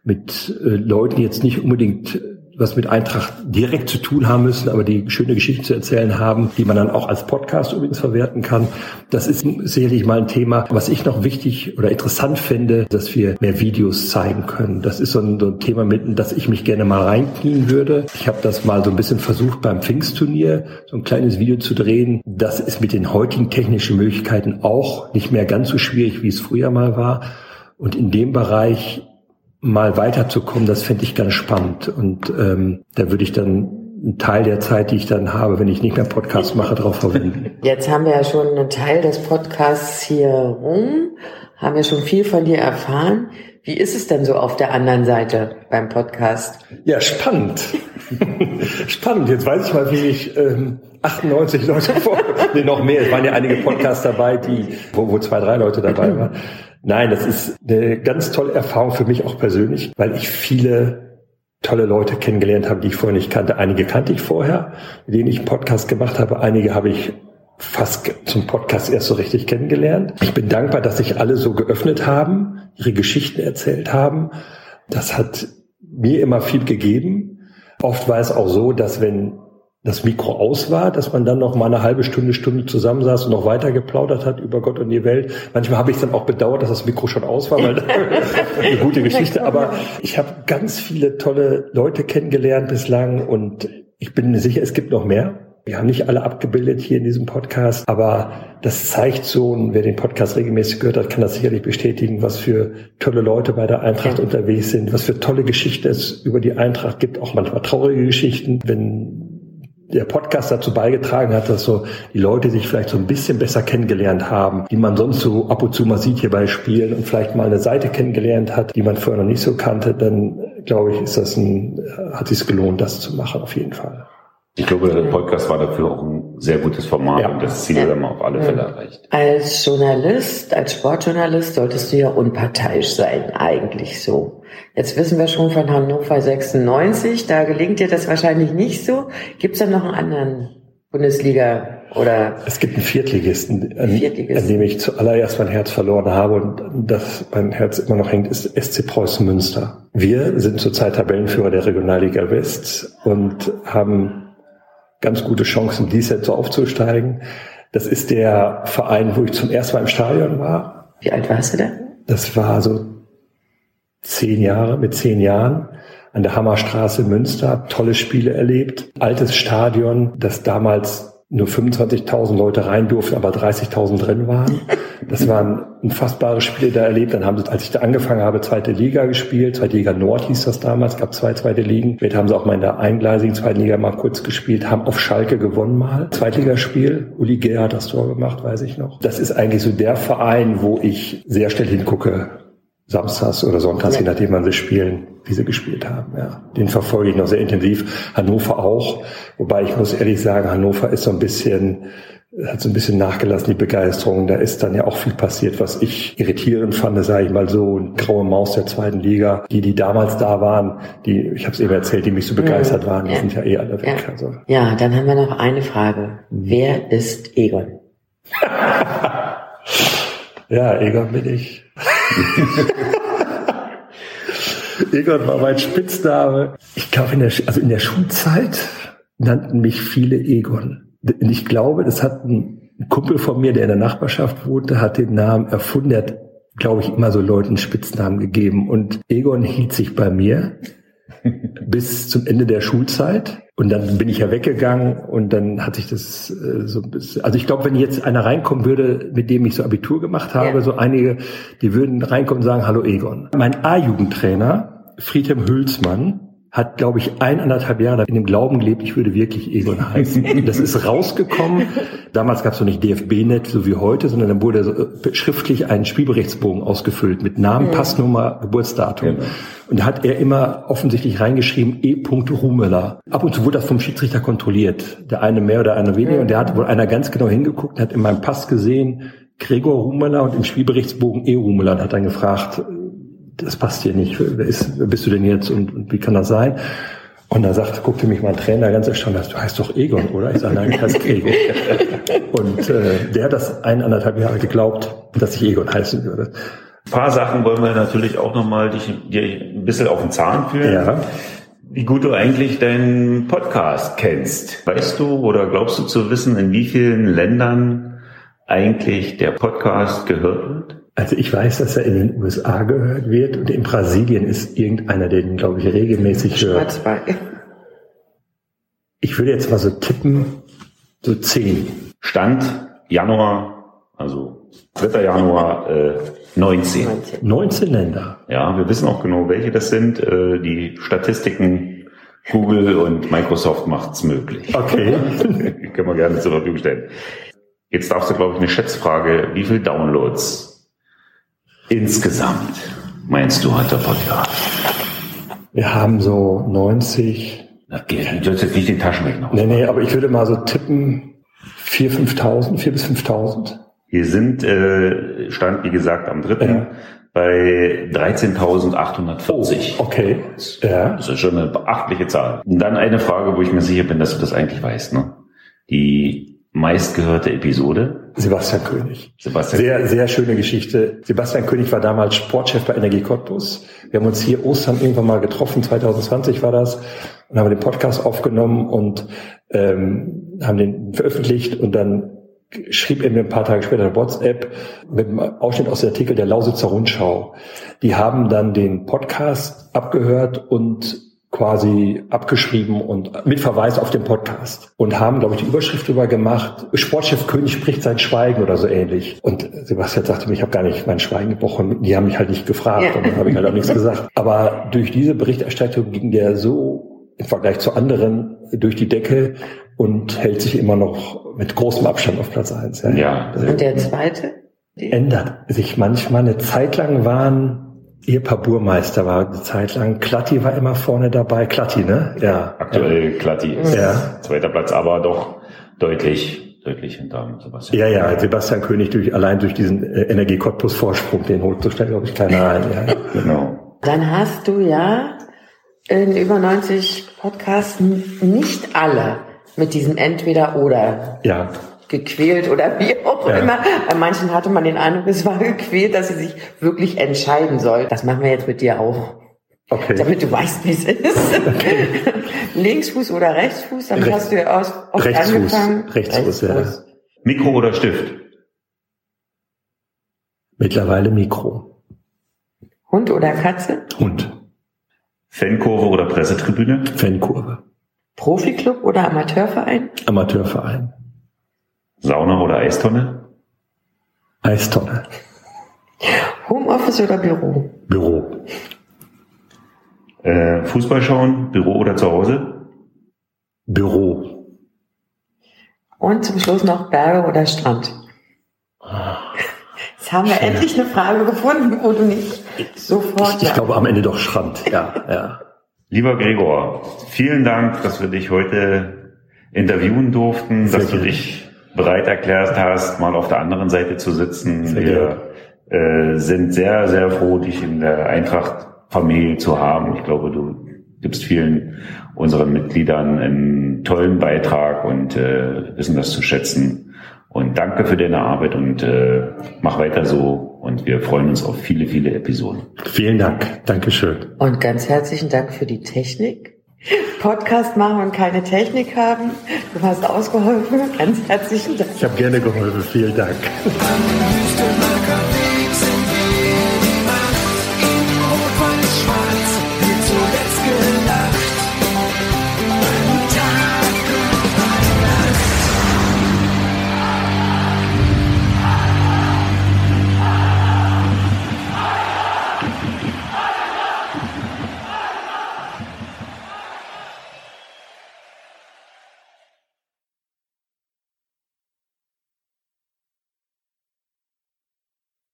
mit äh, Leuten, die jetzt nicht unbedingt was mit Eintracht direkt zu tun haben müssen, aber die schöne Geschichten zu erzählen haben, die man dann auch als Podcast übrigens verwerten kann. Das ist sicherlich mal ein Thema. Was ich noch wichtig oder interessant finde, dass wir mehr Videos zeigen können. Das ist so ein, so ein Thema, mit, das ich mich gerne mal reinknien würde. Ich habe das mal so ein bisschen versucht beim Pfingstturnier, so ein kleines Video zu drehen. Das ist mit den heutigen technischen Möglichkeiten auch nicht mehr ganz so schwierig, wie es früher mal war. Und in dem Bereich mal weiterzukommen, das fände ich ganz spannend. Und ähm, da würde ich dann einen Teil der Zeit, die ich dann habe, wenn ich nicht mehr Podcast mache, darauf verwenden. Jetzt haben wir ja schon einen Teil des Podcasts hier rum, haben wir schon viel von dir erfahren. Wie ist es denn so auf der anderen Seite beim Podcast? Ja, spannend. spannend. Jetzt weiß ich mal, wie ich ähm, 98 Leute vor, nee, noch mehr. Es waren ja einige Podcasts dabei, die, wo, wo zwei, drei Leute dabei waren. Nein, das ist eine ganz tolle Erfahrung für mich auch persönlich, weil ich viele tolle Leute kennengelernt habe, die ich vorher nicht kannte. Einige kannte ich vorher, mit denen ich einen Podcast gemacht habe. Einige habe ich fast zum Podcast erst so richtig kennengelernt. Ich bin dankbar, dass sich alle so geöffnet haben, ihre Geschichten erzählt haben. Das hat mir immer viel gegeben. Oft war es auch so, dass wenn das Mikro aus war, dass man dann noch mal eine halbe Stunde, Stunde zusammensaß und noch weiter geplaudert hat über Gott und die Welt. Manchmal habe ich dann auch bedauert, dass das Mikro schon aus war, weil eine gute Geschichte. Aber ich habe ganz viele tolle Leute kennengelernt bislang und ich bin mir sicher, es gibt noch mehr. Wir haben nicht alle abgebildet hier in diesem Podcast, aber das zeigt so, und wer den Podcast regelmäßig gehört hat, kann das sicherlich bestätigen, was für tolle Leute bei der Eintracht unterwegs sind, was für tolle Geschichten es über die Eintracht gibt, auch manchmal traurige Geschichten, wenn der Podcast dazu beigetragen hat, dass so die Leute sich vielleicht so ein bisschen besser kennengelernt haben, die man sonst so ab und zu mal sieht hier bei Spielen und vielleicht mal eine Seite kennengelernt hat, die man vorher noch nicht so kannte, dann glaube ich, ist das ein, hat sich gelohnt, das zu machen auf jeden Fall. Ich glaube, der Podcast war dafür auch ein sehr gutes Format ja. und das Ziel haben wir auf alle Fälle erreicht. Als Journalist, als Sportjournalist solltest du ja unparteiisch sein, eigentlich so. Jetzt wissen wir schon von Hannover 96, da gelingt dir das wahrscheinlich nicht so. Gibt es da noch einen anderen Bundesliga oder? Es gibt einen Viertligisten, an, Viertligisten. an dem ich zuallererst mein Herz verloren habe und das mein Herz immer noch hängt, ist SC Preußen Münster. Wir sind zurzeit Tabellenführer der Regionalliga West und haben ganz gute Chancen, dies jetzt so aufzusteigen. Das ist der Verein, wo ich zum ersten Mal im Stadion war. Wie alt warst du da? Das war so zehn Jahre, mit zehn Jahren an der Hammerstraße in Münster. Tolle Spiele erlebt. Altes Stadion, das damals nur 25.000 Leute rein durften, aber 30.000 drin waren. Das waren unfassbare Spiele da erlebt. Dann haben sie, als ich da angefangen habe, zweite Liga gespielt. Zweite Liga Nord hieß das damals, gab zwei zweite Ligen. Später haben sie auch mal in der eingleisigen zweiten Liga mal kurz gespielt, haben auf Schalke gewonnen mal. Zweitligaspiel. Uli Gehr hat das Tor gemacht, weiß ich noch. Das ist eigentlich so der Verein, wo ich sehr schnell hingucke, samstags oder sonntags, ja. je nachdem, wann sie spielen, wie sie gespielt haben. Ja, den verfolge ich noch sehr intensiv. Hannover auch, wobei ich muss ehrlich sagen, Hannover ist so ein bisschen hat so ein bisschen nachgelassen, die Begeisterung. Da ist dann ja auch viel passiert, was ich irritierend fand, sage ich mal so, eine graue Maus der zweiten Liga. Die, die damals da waren, die, ich habe es eben erzählt, die mich so begeistert waren, die ja. sind ja eh alle weg. Ja. Also. ja, dann haben wir noch eine Frage. Wer ist Egon? ja, Egon bin ich. Egon war mein Spitzname. Ich glaube, in der, also in der Schulzeit nannten mich viele Egon. Und ich glaube, das hat ein Kumpel von mir, der in der Nachbarschaft wohnte, hat den Namen erfunden. Der hat, glaube ich, immer so Leuten Spitznamen gegeben. Und Egon hielt sich bei mir bis zum Ende der Schulzeit. Und dann bin ich ja weggegangen und dann hat sich das äh, so ein bisschen, also ich glaube, wenn jetzt einer reinkommen würde, mit dem ich so Abitur gemacht habe, ja. so einige, die würden reinkommen und sagen, hallo Egon. Mein A-Jugendtrainer, Friedhelm Hülsmann, hat, glaube ich, eineinhalb Jahre in dem Glauben gelebt, ich würde wirklich Egon heißen. Das ist rausgekommen. Damals gab es noch nicht DFB-Net, so wie heute, sondern dann wurde so schriftlich ein Spielberichtsbogen ausgefüllt mit Namen, Passnummer, Geburtsdatum. Genau. Und da hat er immer offensichtlich reingeschrieben, E. Rumeler. Ab und zu wurde das vom Schiedsrichter kontrolliert. Der eine mehr oder einer weniger. Und der hat wohl einer ganz genau hingeguckt und hat in meinem Pass gesehen, Gregor Rumeler und im Spielberichtsbogen E. Rumeler und hat dann gefragt, das passt hier nicht. Wer, ist, wer bist du denn jetzt und, und wie kann das sein? Und da sagt, guckte mich mein Trainer ganz erstaunt, du heißt doch Egon, oder? Ich sage, nein, ich heiße Gregor. und äh, der hat das eineinhalb Jahre geglaubt, dass ich Egon heißen würde. Ein paar Sachen wollen wir natürlich auch nochmal dich, dir ein bisschen auf den Zahn führen. Ja. Wie gut du eigentlich deinen Podcast kennst. Weißt du oder glaubst du zu wissen, in wie vielen Ländern eigentlich der Podcast gehört wird? Also ich weiß, dass er in den USA gehört wird und in Brasilien ist irgendeiner, den, glaube ich, regelmäßig hört. Ich würde jetzt mal so tippen, so zehn. Stand Januar, also 3. Januar äh, 19. 19 Länder. Ja, wir wissen auch genau, welche das sind. Äh, die Statistiken Google und Microsoft macht's möglich. Okay. Können wir gerne zur Verfügung stellen. Jetzt darfst du, glaube ich, eine Schätzfrage. Wie viele Downloads Insgesamt, meinst du, hat der Podcast? Wir haben so 90. Na, du sollst jetzt nicht den Taschenrechner. Nee, nee, aber ich würde mal so tippen, 4.000, 5.000, 4.000 bis 5.000. Wir sind, äh, stand wie gesagt am 3. Ja. bei 13.840. Oh, okay. Ja. Das ist schon eine beachtliche Zahl. Und dann eine Frage, wo ich mir sicher bin, dass du das eigentlich weißt. Ne? Die meistgehörte Episode? Sebastian König. Sebastian sehr, sehr schöne Geschichte. Sebastian König war damals Sportchef bei Energie Cottbus. Wir haben uns hier Ostern irgendwann mal getroffen, 2020 war das, und haben den Podcast aufgenommen und ähm, haben den veröffentlicht und dann schrieb er mir ein paar Tage später eine WhatsApp mit einem Ausschnitt aus dem Artikel der Lausitzer Rundschau. Die haben dann den Podcast abgehört und quasi abgeschrieben und mit Verweis auf den Podcast und haben, glaube ich, die Überschrift drüber gemacht, Sportchef König spricht sein Schweigen oder so ähnlich. Und Sebastian sagte mir, ich habe gar nicht mein Schweigen gebrochen, die haben mich halt nicht gefragt ja. und dann habe ich halt auch nichts gesagt. Aber durch diese Berichterstattung ging der so im Vergleich zu anderen durch die Decke und hält sich immer noch mit großem Abstand auf Platz eins. Ja. ja. Und der zweite? Ändert sich manchmal. Eine Zeit lang waren Ehepaar Burmeister war eine Zeit lang. Klatti war immer vorne dabei. Klatti, ne? Ja. Aktuell ja. Klatti ist ja. zweiter Platz, aber doch deutlich, deutlich hinter Sebastian. Ja, ja, Sebastian König durch, allein durch diesen äh, Energie Cottbus Vorsprung, den holt so schnell, glaube ich, keiner ein. Ja. genau. Dann hast du ja in über 90 Podcasts nicht alle mit diesem Entweder-Oder. Ja gequält oder wie auch ja. immer. Bei manchen hatte man den Eindruck, es war gequält, dass sie sich wirklich entscheiden soll. Das machen wir jetzt mit dir auch. Okay. Damit du weißt, wie es ist. Okay. Linksfuß oder Rechtsfuß, damit Rechts, hast du ja aus, oft Rechtsfuß. angefangen. Rechtsfuß, Rechtsfuß, ja. Mikro oder Stift? Mittlerweile Mikro. Hund oder Katze? Hund. Fankurve oder Pressetribüne? Fankurve. Profiklub oder Amateurverein? Amateurverein. Sauna oder Eistonne? Eistonne. Homeoffice oder Büro? Büro. Äh, Fußball schauen, Büro oder zu Hause? Büro. Und zum Schluss noch Berge oder Strand? Jetzt haben wir endlich eine Frage gefunden, wo du nicht sofort. Ich, ich glaube am Ende doch Strand, ja, ja. Lieber Gregor, vielen Dank, dass wir dich heute interviewen durften, Sehr dass du gerne. dich bereit erklärt hast, mal auf der anderen Seite zu sitzen. Sehr wir äh, sind sehr, sehr froh, dich in der Eintracht-Familie zu haben. Ich glaube, du gibst vielen unseren Mitgliedern einen tollen Beitrag und äh, wissen das zu schätzen. Und danke für deine Arbeit und äh, mach weiter so. Und wir freuen uns auf viele, viele Episoden. Vielen Dank. Dankeschön. Und ganz herzlichen Dank für die Technik. Podcast machen und keine Technik haben. Du hast ausgeholfen. Ganz herzlichen Dank. Ich habe gerne geholfen. Vielen Dank.